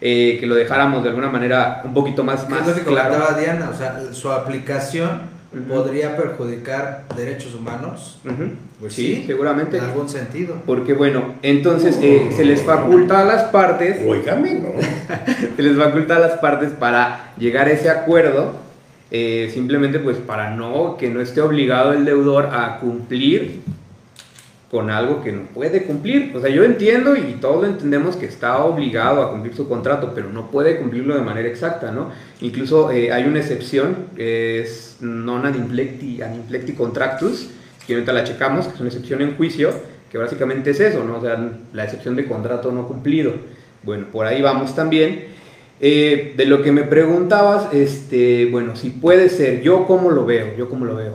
eh, que lo dejáramos de alguna manera un poquito más, Es más lo que claro. comentaba Diana, o sea, su aplicación podría perjudicar derechos humanos. Pues sí, sí, seguramente. En algún sentido. Porque bueno, entonces eh, se les faculta a las partes, ¿no? se les faculta a las partes para llegar a ese acuerdo, eh, simplemente pues para no, que no esté obligado el deudor a cumplir con algo que no puede cumplir. O sea, yo entiendo y todos entendemos que está obligado a cumplir su contrato, pero no puede cumplirlo de manera exacta, ¿no? Incluso eh, hay una excepción, es non ad inflecti contractus, que ahorita la checamos, que es una excepción en juicio, que básicamente es eso, ¿no? O sea, la excepción de contrato no cumplido. Bueno, por ahí vamos también. Eh, de lo que me preguntabas, este, bueno, si puede ser, yo cómo lo veo, yo cómo lo veo.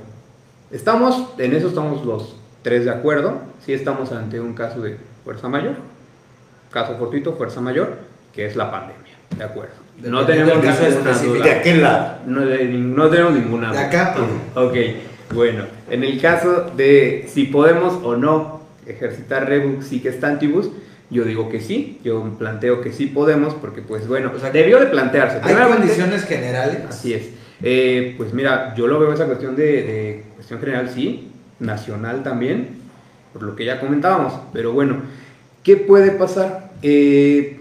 Estamos, en eso estamos los tres de acuerdo, sí estamos ante un caso de fuerza mayor, caso fortuito, fuerza mayor, que es la pandemia, de acuerdo. No tenemos caso específico. De aquel lado. No, de- no tenemos ninguna De acá, Ok, bueno, en el caso de si podemos o no ejercitar rebus sic stantibus, yo digo que sí, yo planteo que sí podemos, porque pues bueno, O sea, debió de plantearse. Hay condiciones generales. Así es. Eh, pues mira, yo lo veo esa cuestión de, de cuestión general, sí, nacional también, por lo que ya comentábamos. Pero bueno, ¿qué puede pasar? Eh,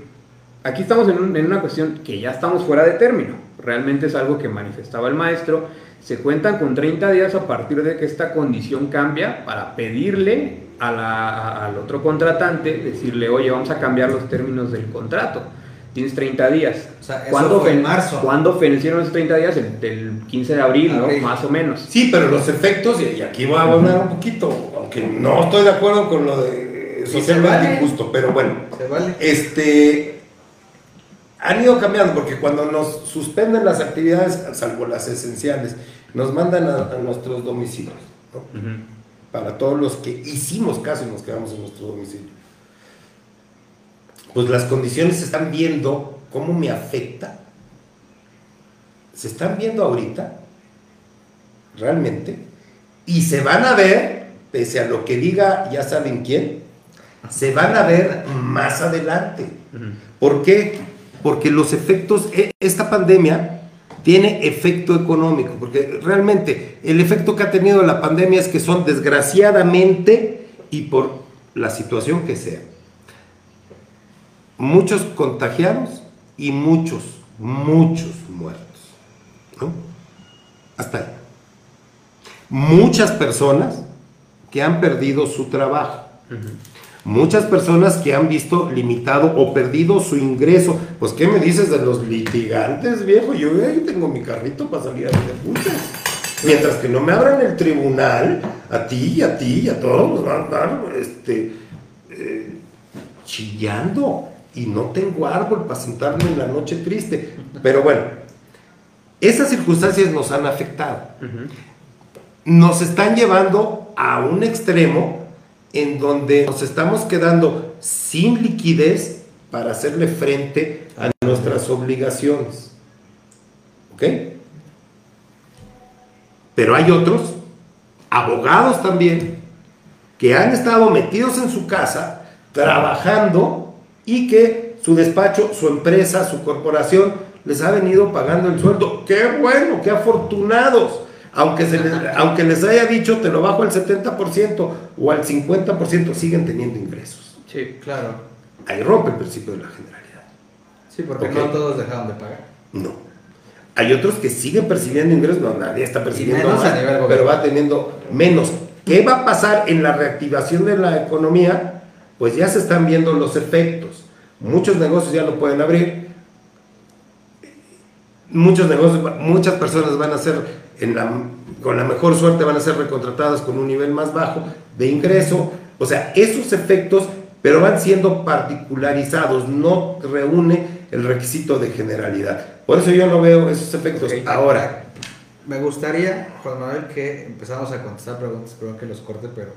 aquí estamos en, un- en una cuestión que ya estamos fuera de término. Realmente es algo que manifestaba el maestro. Se cuentan con 30 días a partir de que esta condición cambia para pedirle a la- a- al otro contratante, decirle, oye, vamos a cambiar los términos del contrato. Tienes 30 días. O sea, eso ¿Cuándo fue en marzo. ¿Cuándo esos 30 días? El, del 15 de abril, ¿no? Más o menos. Sí, pero los efectos, y aquí voy a abonar un poquito, aunque no estoy de acuerdo con lo de socialmente vale. injusto, pero bueno, Se vale. este han ido cambiando porque cuando nos suspenden las actividades, salvo las esenciales, nos mandan a, a nuestros domicilios, ¿no? Para todos los que hicimos caso y nos quedamos en nuestro domicilio. Pues las condiciones se están viendo, cómo me afecta. Se están viendo ahorita, realmente, y se van a ver, pese a lo que diga ya saben quién, se van a ver más adelante. ¿Por qué? Porque los efectos, e- esta pandemia tiene efecto económico, porque realmente el efecto que ha tenido la pandemia es que son desgraciadamente y por la situación que sea, muchos contagiados y muchos, muchos muertos. Hasta ahí. Muchas personas que han perdido su trabajo. Muchas personas que han visto limitado o perdido su ingreso. Pues, ¿qué me dices de los litigantes, viejo? Yo, yo tengo mi carrito para salir a de putas. Mientras que no me abran el tribunal, a ti y a ti y a todos nos van a andar este, eh, chillando. Y no tengo árbol para sentarme en la noche triste. Pero bueno, esas circunstancias nos han afectado nos están llevando a un extremo en donde nos estamos quedando sin liquidez para hacerle frente a nuestras obligaciones. ¿Ok? Pero hay otros, abogados también, que han estado metidos en su casa, trabajando y que su despacho, su empresa, su corporación les ha venido pagando el sueldo. ¡Qué bueno! ¡Qué afortunados! Aunque, se les, aunque les haya dicho te lo bajo al 70% o al 50%, siguen teniendo ingresos. Sí. Claro. Ahí rompe el principio de la generalidad. Sí, porque Ok. no todos dejaron de pagar. No. Hay otros que siguen percibiendo ingresos, no, nadie está percibiendo más, pero va teniendo menos. ¿Qué va a pasar en la reactivación de la economía? Pues ya se están viendo los efectos. Muchos negocios ya lo pueden abrir. Muchos negocios, muchas personas van a ser, en la- con la mejor suerte, van a ser recontratadas con un nivel más bajo de ingreso. O sea, esos efectos, pero van siendo particularizados, no reúne el requisito de generalidad. Por eso yo no veo esos efectos. Ahora, Me gustaría, Juan Manuel, que empezamos a contestar preguntas, perdón que los corte, pero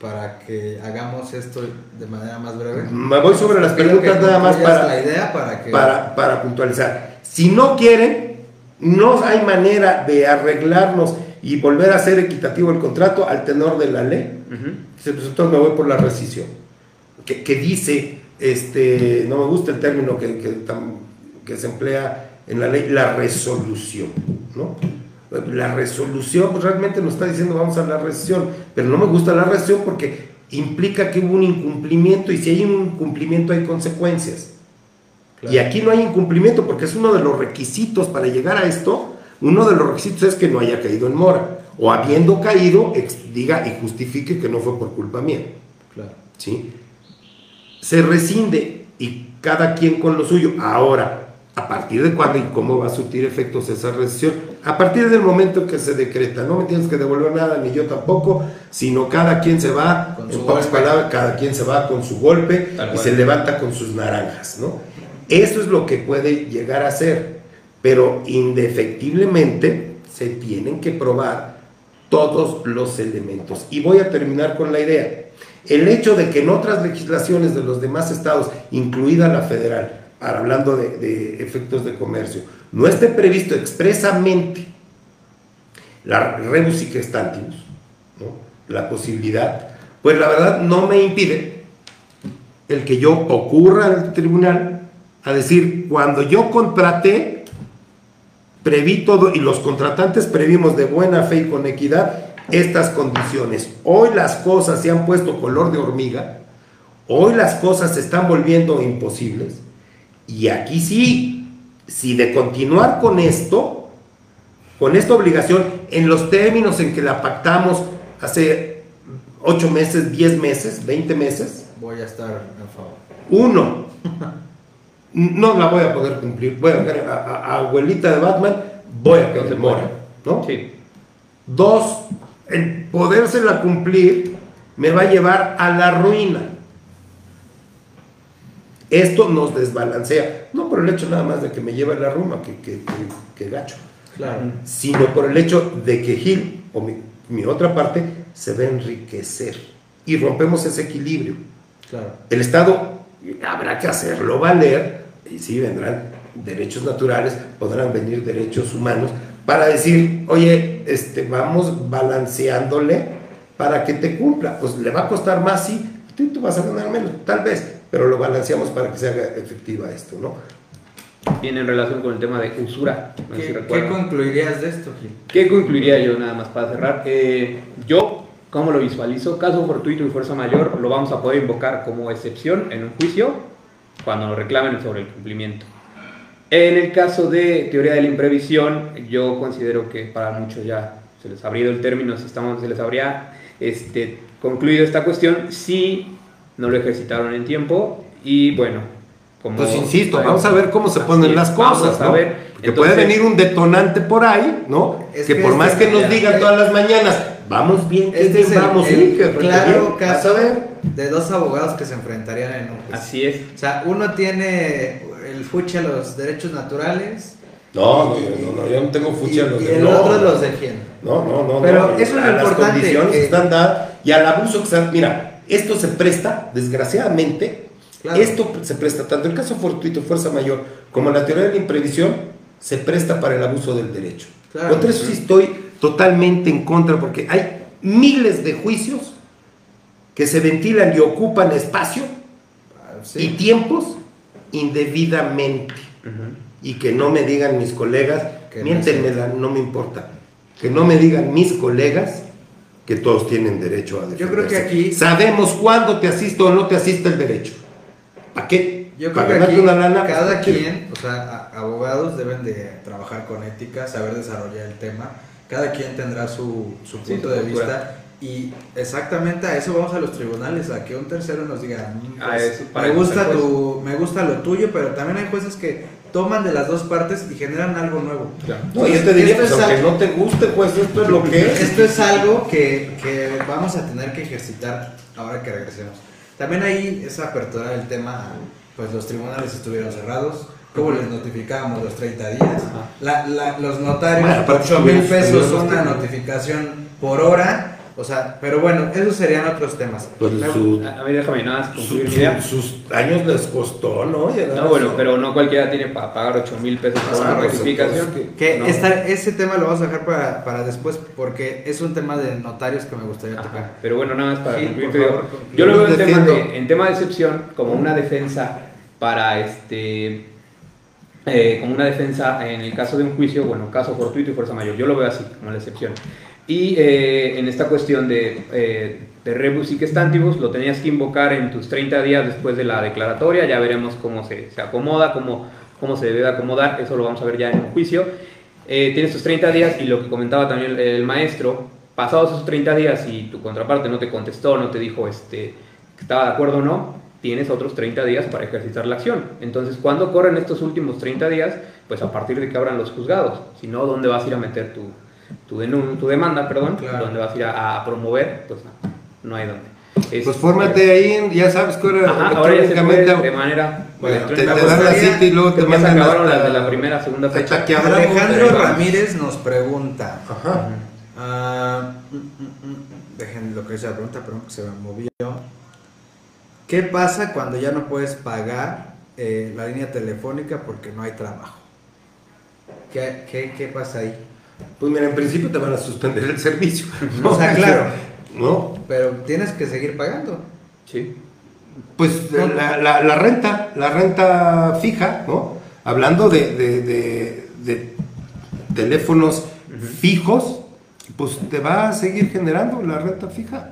para que hagamos esto de manera más breve. me voy sobre las preguntas nada más para, la idea para que para, para puntualizar. Si no quieren, no hay manera de arreglarnos y volver a ser equitativo el contrato al tenor de la ley. Ujú. Dice, pues entonces me voy por la rescisión. Que, que dice, este, no me gusta el término que, que, tam- que se emplea en la ley, la resolución, ¿no? La resolución, pues realmente nos está diciendo vamos a la rescisión, pero no me gusta la rescisión porque implica que hubo un incumplimiento y si hay un incumplimiento hay consecuencias. Claro. Y aquí no hay incumplimiento porque es uno de los requisitos para llegar a esto. Uno de los requisitos es que no haya caído en mora. O habiendo caído, diga y justifique que no fue por culpa mía. Claro. ¿sí? Se rescinde y cada quien con lo suyo. Ahora, ¿a partir de cuándo y cómo va a surtir efectos esa rescisión? A partir del momento que se decreta. No me tienes que devolver nada, ni yo tampoco, sino cada quien se va, Con en su pocas palabras, cada quien se va con su golpe Tal y cual. se levanta con sus naranjas, ¿no? Eso es lo que puede llegar a ser, pero indefectiblemente se tienen que probar todos los elementos. Y voy a terminar con la idea. El hecho de que en otras legislaciones de los demás estados, incluida la federal, hablando de, efectos de comercio, no esté previsto expresamente la rebus ¿no? la posibilidad, pues la verdad no me impide el que yo ocurra al tribunal a decir, cuando yo contraté, preví todo y los contratantes previmos de buena fe y con equidad estas condiciones. Hoy las cosas se han puesto color de hormiga, hoy las cosas se están volviendo imposibles y aquí sí, si de continuar con esto, con esta obligación, en los términos en que la pactamos hace 8 meses, 10 meses, 20 meses, Voy a estar en favor. uno, no la voy a poder cumplir. Voy a dejar a, a- a abuelita de Batman, voy a quedar se mora, ¿no? Sí. Dos, el podérsela cumplir me va a llevar a la ruina. Esto nos desbalancea, no por el hecho nada más de que me lleve a la ruma, que, que, que- que gacho, Claro. sino por el hecho de que Gil, o mi, mi otra parte, se va a enriquecer y rompemos ese equilibrio. Claro. El Estado habrá que hacerlo valer y sí vendrán derechos naturales, podrán venir derechos humanos para decir, oye, este, vamos balanceándole para que te cumpla. Pues le va a costar más, sí, tú, tú vas a ganar menos, tal vez, pero lo balanceamos para que se haga efectiva esto, ¿no? Viene en relación con el tema de usura. no sé si ¿Qué, concluirías de esto, Gil? ¿Qué concluiría yo nada más para cerrar? Eh, yo, ¿cómo lo visualizo? Caso fortuito y fuerza mayor lo vamos a poder invocar como excepción en un juicio cuando nos reclamen sobre el cumplimiento. En el caso de teoría de la imprevisión, yo considero que para muchos ya se les habría ido el término, si estamos, se les habría este, concluido esta cuestión si no lo ejercitaron en tiempo y bueno, como... Pues insisto, vamos a ver cómo se ponen las cosas, a ¿no? ver. Porque Entonces- puede venir un detonante por ahí, ¿no? Es que, que por este- más que nos digan todas las mañanas, vamos bien, Este es el, vamos el claro bien, vas caso a ver. De dos abogados que se enfrentarían en un juicio. Así es. O sea, uno tiene el fuche a los derechos naturales No, no, no, no, yo no tengo y, fuchi a los y de- el no. otro los defiende. No, no, no. Pero no, eso es a lo las importante, condiciones que- están dadas y al abuso que están. Mira, esto se presta, desgraciadamente, Claro. esto se presta, tanto el caso fortuito, fuerza mayor, como la teoría de la imprevisión, se presta para el abuso del derecho. Claro. Contra eso sí estoy totalmente en contra, porque hay miles de juicios que se ventilan y ocupan espacio Ah, y tiempos indebidamente y que no me digan mis colegas, no miéntenmela, no me importa, que no me digan mis colegas que todos tienen derecho a defenderse. Yo creo que aquí- Sabemos cuándo te asiste o no te asiste el derecho. ¿Para qué? Yo creo ¿Para que aquí una lana? cada ¿Para qué? quien, o sea, abogados deben de trabajar con ética, saber desarrollar el tema. Cada quien tendrá su, su punto de vista. Y exactamente a eso vamos a los tribunales, a que un tercero nos diga, "Mm, A pues, eso, para me, eso gusta es el juez". tu, me gusta lo tuyo, pero también hay jueces que toman de las dos partes y generan algo nuevo. Claro. No, yo te diría, Esto pues es algo- no te guste, pues esto es lo que es. Esto es algo que, que vamos a tener que ejercitar ahora que regresemos. También ahí esa apertura del tema, pues los tribunales estuvieron cerrados. ¿Cómo les notificábamos los 30 días? La- la- los notarios, Bueno, aparte 8 mil pesos una notificación por hora. O sea, pero bueno, esos serían otros temas. Pues su- A a ver, déjame nada más su- concluir mi su- idea. sus años les costó, ¿no? No, bueno, eso. pero no cualquiera tiene para pagar 8 mil pesos por Ah, una rectificación. entonces, Que No. esta- ese tema lo vamos a dejar para, para después porque es un tema de notarios que me gustaría Ajá, tocar. Pero bueno, nada más para Gil, concluir, favor, yo lo veo en tema, de, en tema de excepción como una defensa para este eh, como una defensa en el caso de un juicio, bueno, caso fortuito y fuerza mayor, yo lo veo así, como la excepción. Y eh, en esta cuestión de, eh, de rebus y stantibus, lo tenías que invocar en tus 30 días después de la declaratoria, ya veremos cómo se, se acomoda, cómo, cómo se debe de acomodar, eso lo vamos a ver ya en un juicio. Eh, tienes tus 30 días y lo que comentaba también el, el maestro, pasados esos 30 días y tu contraparte no te contestó, no te dijo este, que estaba de acuerdo o no, tienes otros 30 días para ejercitar la acción. Entonces, ¿cuándo corren estos últimos 30 días? Pues a partir de que abran los juzgados. Si no, ¿dónde vas a ir a meter tu, tu, tu demanda? Perdón, Claro. ¿Dónde vas a ir a, a promover? Pues no, no hay dónde. Es- Pues fórmate ahí, ya sabes que ahora Ajá, ahora ya se puede de manera Bueno, te, te Me dan la cita y luego te mandan acabaron hasta- las de la primera, segunda fecha. hasta que. Alejandro. Ramírez nos pregunta. Ajá. Ah, mm, mm, mm, dejen lo que dice la pregunta, perdón, que se me movió. ¿Qué pasa cuando ya no puedes pagar eh, la línea telefónica porque no hay trabajo? ¿Qué, qué, qué pasa ahí? Pues mira, en principio te van a suspender el servicio. O sea, claro. ¿No? Pero tienes que seguir pagando. Sí. Pues la, la- la renta, la renta fija, ¿no? Hablando de, de- de- de teléfonos fijos, pues te va a seguir generando la renta fija.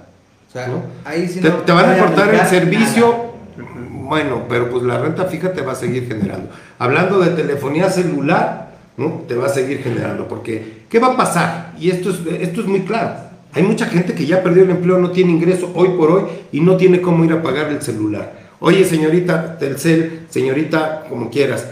O sea, ¿no? ahí sí te, no te van a cortar el servicio, nada. bueno, pero pues la renta fija te va a seguir generando. Hablando de telefonía celular, ¿no? Te va a seguir generando, porque ¿qué va a pasar? Y esto es, esto es muy claro. Hay mucha gente que ya perdió el empleo, no tiene ingreso hoy por hoy y no tiene cómo ir a pagar el celular. Oye, señorita Telcel, señorita, como quieras,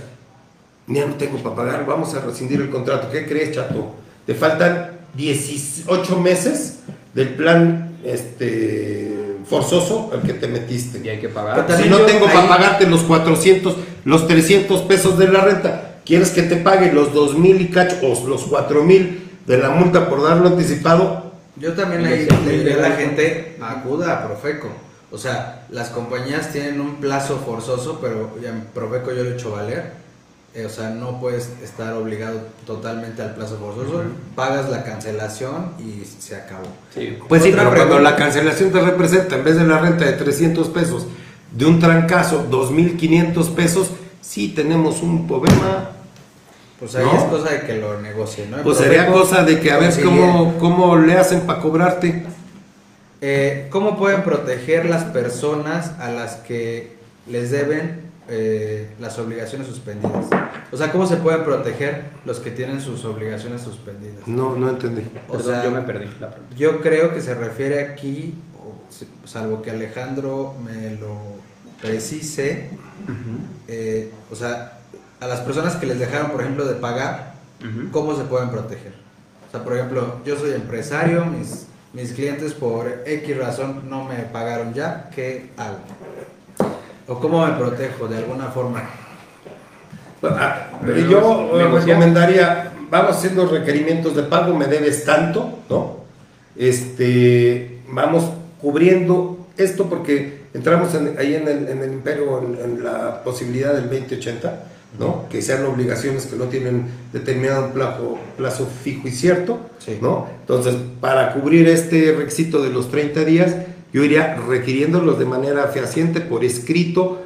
ya no tengo para pagar, vamos a rescindir el contrato. ¿Qué crees, chato? Te faltan 18 meses del plan este, forzoso al que te metiste. Y hay que pagar. Si no tengo para pagarte los 400, los 300 pesos de la renta, ¿quieres que te pague los 2 mil y cacho o los 4 mil de la multa por darlo anticipado? Yo también ahí le diría a la gente, acuda a Profeco. O sea, las compañías tienen un plazo forzoso, pero ya en Profeco yo lo he hecho valer. Eh, o sea, no puedes estar obligado totalmente al plazo forzoso. Pagas la cancelación y se acabó. Sí. Pues sí, pero cuando la cancelación te representa, en vez de la renta de 300 pesos, de un trancazo, 2.500 pesos, sí tenemos un problema. Pues ahí ¿No? es cosa de que lo negocien, ¿no? Pues sería cosa de que a ver cómo, cómo le hacen para cobrarte. Eh, ¿Cómo pueden proteger las personas a las que les deben eh, las obligaciones suspendidas? O sea, ¿cómo se pueden proteger los que tienen sus obligaciones suspendidas? No, no entendí. O Perdón, sea, yo me perdí la pregunta. Yo creo que se refiere aquí, salvo que Alejandro me lo precise, eh, o sea, a las personas que les dejaron, por ejemplo, de pagar, Ujú. ¿cómo se pueden proteger? O sea, por ejemplo, yo soy empresario, mis, mis clientes por X razón no me pagaron ya, ¿qué hago? ¿O cómo me protejo de alguna forma? Ah, Yo eh, recomendaría, vamos haciendo requerimientos de pago, me debes tanto, ¿no? Este, vamos cubriendo esto porque entramos en- ahí en el, en el imperio en, en la posibilidad del 2080, ¿no? Que sean obligaciones que no tienen determinado plazo, plazo fijo y cierto, Sí. ¿no? Entonces, para cubrir este requisito de los 30 días, yo iría requiriéndolos de manera fehaciente por escrito,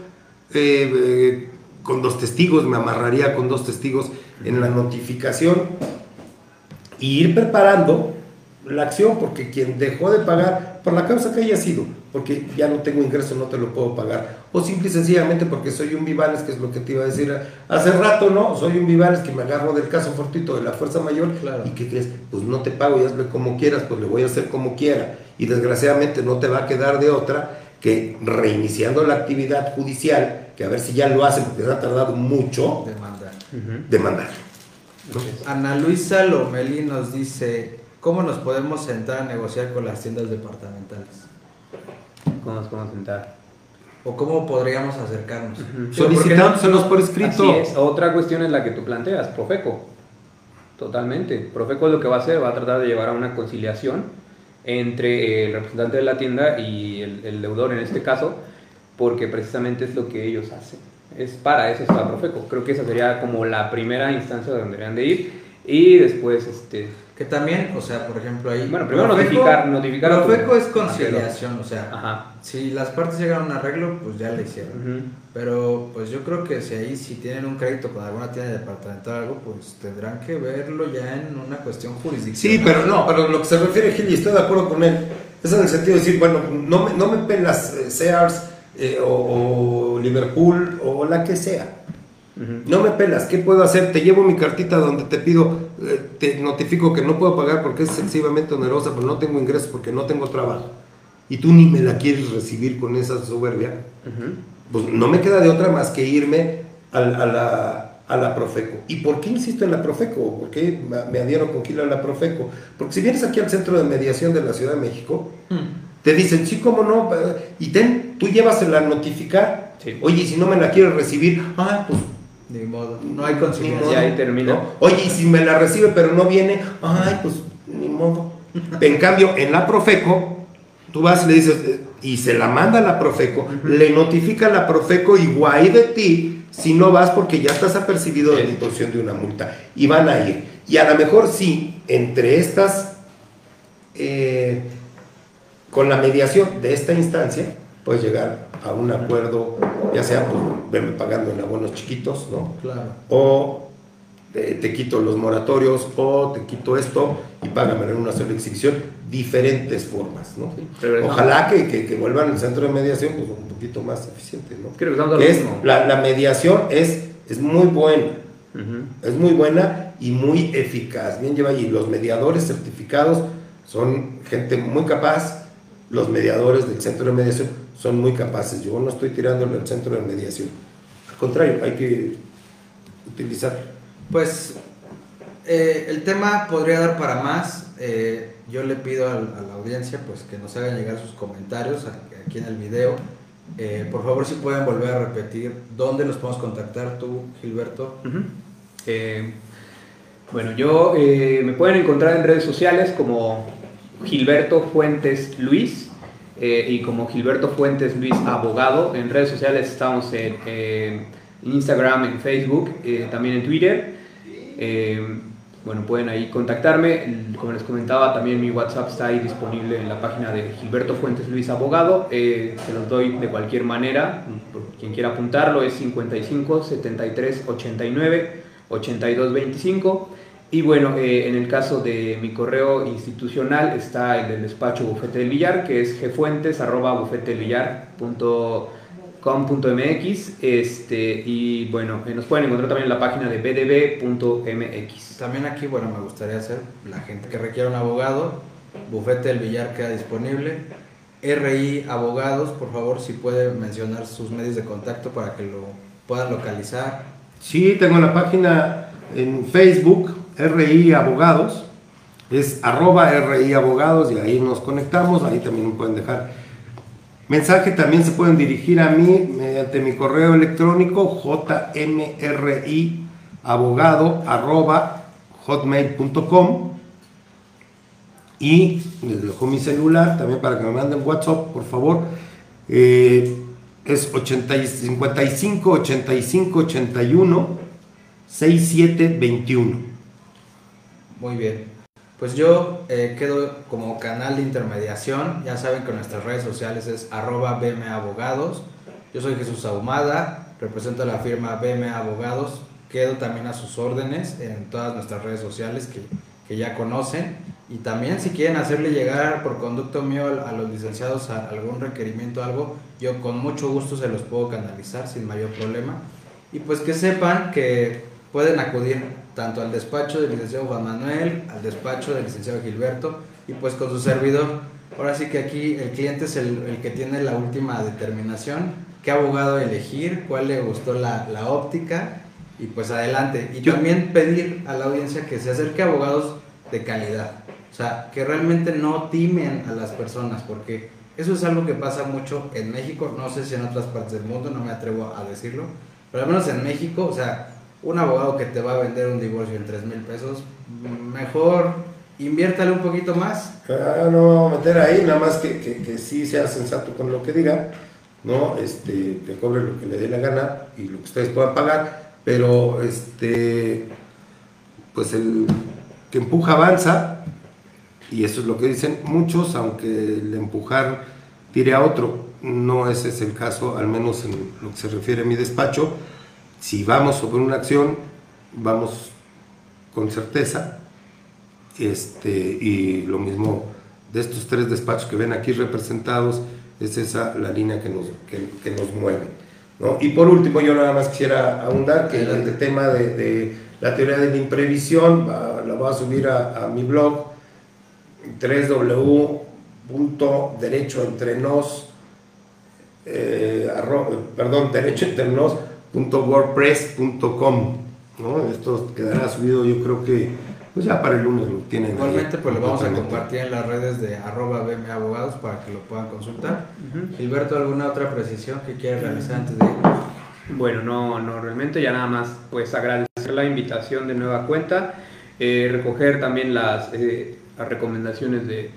eh, eh, con dos testigos, me amarraría con dos testigos en la notificación y ir preparando la acción, porque quien dejó de pagar por la causa que haya sido, porque ya no tengo ingreso, no te lo puedo pagar. O simple y sencillamente porque soy un Vivales, que es lo que te iba a decir hace rato, ¿no? Soy un Vivales que me agarro del caso fortuito de la fuerza mayor Claro. y que crees, pues no te pago y hazle como quieras, pues le voy a hacer como quiera. Y desgraciadamente no te va a quedar de otra que reiniciando la actividad judicial, que a ver si ya lo hacen, porque se ha tardado mucho, demandar. ¿no? Ana Luisa Lomelí nos dice, ¿cómo nos podemos sentar a negociar con las tiendas departamentales? ¿Cómo nos podemos sentar? ¿O cómo podríamos acercarnos? Porque Solicitándoselos por escrito. Así es. Otra cuestión es la que tú planteas, Profeco. Totalmente. Profeco lo que va a hacer, va a tratar de llevar a una conciliación entre el representante de la tienda y el, el deudor en este caso, porque precisamente es lo que ellos hacen. Es para eso está Profeco. Creo que esa sería como la primera instancia donde deberían de ir y después este Que también, o sea, por ejemplo, ahí... Bueno, primero Profeco- notificar- notificar a tu- Profeco es conciliación, o sea, ajá. si las partes llegan a un arreglo, pues ya le hicieron. Pero pues yo creo que si ahí si tienen un crédito con alguna tienda departamental o algo, pues tendrán que verlo ya en una cuestión jurisdiccional. Sí, pero no, pero lo que se refiere Gil, y estoy de acuerdo con él, es en el sentido de decir, bueno, no me, no me pelas eh, Sears eh, o, o Liverpool o la que sea. No me pelas, ¿qué puedo hacer? Te llevo mi cartita donde te pido, eh, te notifico que no puedo pagar porque es excesivamente onerosa, pero no tengo ingresos porque no tengo trabajo. Y tú ni me la quieres recibir con esa soberbia. Pues no me queda de otra más que irme a, la, a la Profeco. ¿Y por qué insisto en la Profeco? ¿Por qué me- adhiero con Gil a la Profeco? Porque si vienes aquí al Centro de Mediación de la Ciudad de México, Hmm. te dicen, sí, cómo no, y ten, tú llévasela a notificar. Sí. Oye, si no me la quieres recibir, ah, pues Ni modo, no hay conciliación. Ya ahí termina. ¿no? Oye, y si me la recibe pero no viene, ay, pues ni modo. En cambio, en la Profeco, tú vas y le dices, eh, y se la manda a la Profeco, le notifica a la Profeco y guay de ti si no vas porque ya estás apercibido de la imposición de una multa. Y van a ir. Y a lo mejor sí, entre estas, eh, con la mediación de esta instancia, puedes llegar a un acuerdo, ya sea pues verme pagando en abonos chiquitos, ¿no? Claro. o te, te quito los moratorios, o te quito esto y págame en una sola exhibición, diferentes formas, ¿no? regresamos. Ojalá que, que, que vuelvan al centro de mediación pues, un poquito más eficiente, ¿no? Que lo Que es, mismo. la, la mediación es, es muy buena, es muy buena y muy eficaz, bien lleva y los mediadores certificados son gente muy capaz, los mediadores del centro de mediación son muy capaces, yo no estoy tirándole al centro de mediación, al contrario, hay que utilizar Pues eh, el tema podría dar para más. Eh, yo le pido a, la audiencia pues que nos hagan llegar sus comentarios aquí en el video. Eh, por favor, si pueden volver a repetir dónde los podemos contactar tú, Gilberto. Eh, bueno, yo eh, me pueden encontrar en redes sociales como Gilberto Fuentes Luis eh, y como Gilberto Fuentes Luis Abogado. En redes sociales estamos en Instagram, en Facebook, eh, también en Twitter. Eh, bueno, pueden ahí contactarme. Como les comentaba, también mi WhatsApp está ahí disponible en la página de Gilberto Fuentes Luis Abogado. Se los doy de cualquier manera. Quien quiera apuntarlo es 55 73 89 82 25. Y bueno, eh, en el caso de mi correo institucional está el del despacho Bufete del Villar, que es gfuetedelvillar.com.mx. Este, y bueno, eh, nos pueden encontrar también en la página de bdb.mx. También aquí, bueno, me gustaría hacer la gente que requiera un abogado. Bufete del Villar queda disponible. RI Abogados, por favor, si puede mencionar sus medios de contacto para que lo puedan localizar. Sí, tengo la página en Facebook, RI Abogados, es arroba RI Abogados y ahí nos conectamos, ahí también pueden dejar mensaje, también se pueden dirigir a mí mediante mi correo electrónico jmriabogado arroba hotmail.com y les dejo mi celular también para que me manden WhatsApp, por favor. Eh, es 80 y 55 85 81 67 21. Muy bien. Pues yo eh, quedo como canal de intermediación. Ya saben que nuestras redes sociales es arroba Abogados. Yo soy Jesús Ahumada, represento a la firma BM Abogados. Quedo también a sus órdenes en todas nuestras redes sociales que, que ya conocen. Y también si quieren hacerle llegar por conducto mío a los licenciados algún requerimiento, algo, yo con mucho gusto se los puedo canalizar sin mayor problema. Y pues que sepan que pueden acudir tanto al despacho del licenciado Juan Manuel, al despacho del licenciado Gilberto y pues con su servidor. Ahora sí que aquí el cliente es el, el que tiene la última determinación, qué abogado elegir, cuál le gustó la, la óptica y pues adelante. Y también pedir a la audiencia que se acerque a abogados de calidad. O sea, que realmente no timen a las personas, porque eso es algo que pasa mucho en México, no sé si en otras partes del mundo, no me atrevo a decirlo, pero al menos en México, o sea, un abogado que te va a vender un divorcio en 3 mil pesos, mejor inviértale un poquito más. Ah, no meter ahí, nada más que, que, que, sí sea sensato con lo que diga, ¿no? Este, que cobre lo que le dé la gana y lo que ustedes puedan pagar, pero este, pues el que empuja avanza, y eso es lo que dicen muchos, aunque el empujar tire a otro, no ese es el caso, al menos en lo que se refiere a mi despacho. Si vamos sobre una acción, vamos con certeza, este, y lo mismo de estos tres despachos que ven aquí representados, es esa la línea que nos, que, nos mueve. ¿no? Y por último, yo nada más quisiera ahondar que el tema de, de la teoría de la imprevisión la voy a subir a, a mi blog www.derechoentrenos eh, perdón, derechoentrenos.wordpress.com ¿no? Esto quedará subido yo creo que pues ya para el lunes lo tienen. Igualmente pues lo vamos a compartir en las redes de arroba Abogados para que lo puedan consultar. Gilberto, ¿alguna otra precisión que quieras realizar antes de ir? Bueno, no, no, realmente ya nada más pues agradecer la invitación de nueva cuenta, eh, recoger también las, eh, las recomendaciones de,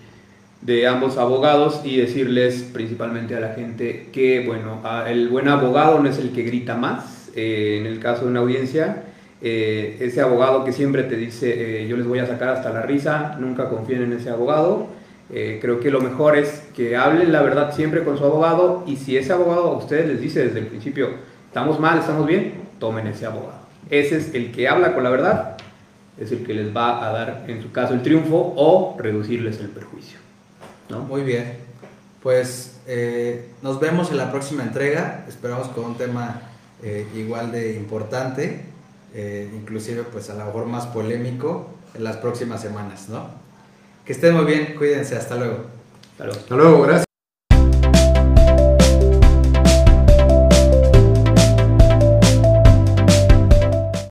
de, ambos abogados y decirles principalmente a la gente que, bueno, el buen abogado no es el que grita más, eh, en el caso de una audiencia, ese abogado que siempre te dice yo les voy a sacar hasta la risa, nunca confíen en ese abogado. creo que lo mejor es que hablen la verdad siempre con su abogado y si ese abogado a ustedes les dice desde el principio, estamos mal, estamos bien, tomen ese abogado. Ese es el que habla con la verdad, es el que les va a dar, en su caso, el triunfo o reducirles el perjuicio. ¿No? Muy bien. Pues eh, nos vemos en la próxima entrega. Esperamos con un tema eh, igual de importante, eh, inclusive pues a lo mejor más polémico en las próximas semanas, ¿no? Que estén muy bien, cuídense, hasta luego. Hasta luego, Hasta luego gracias.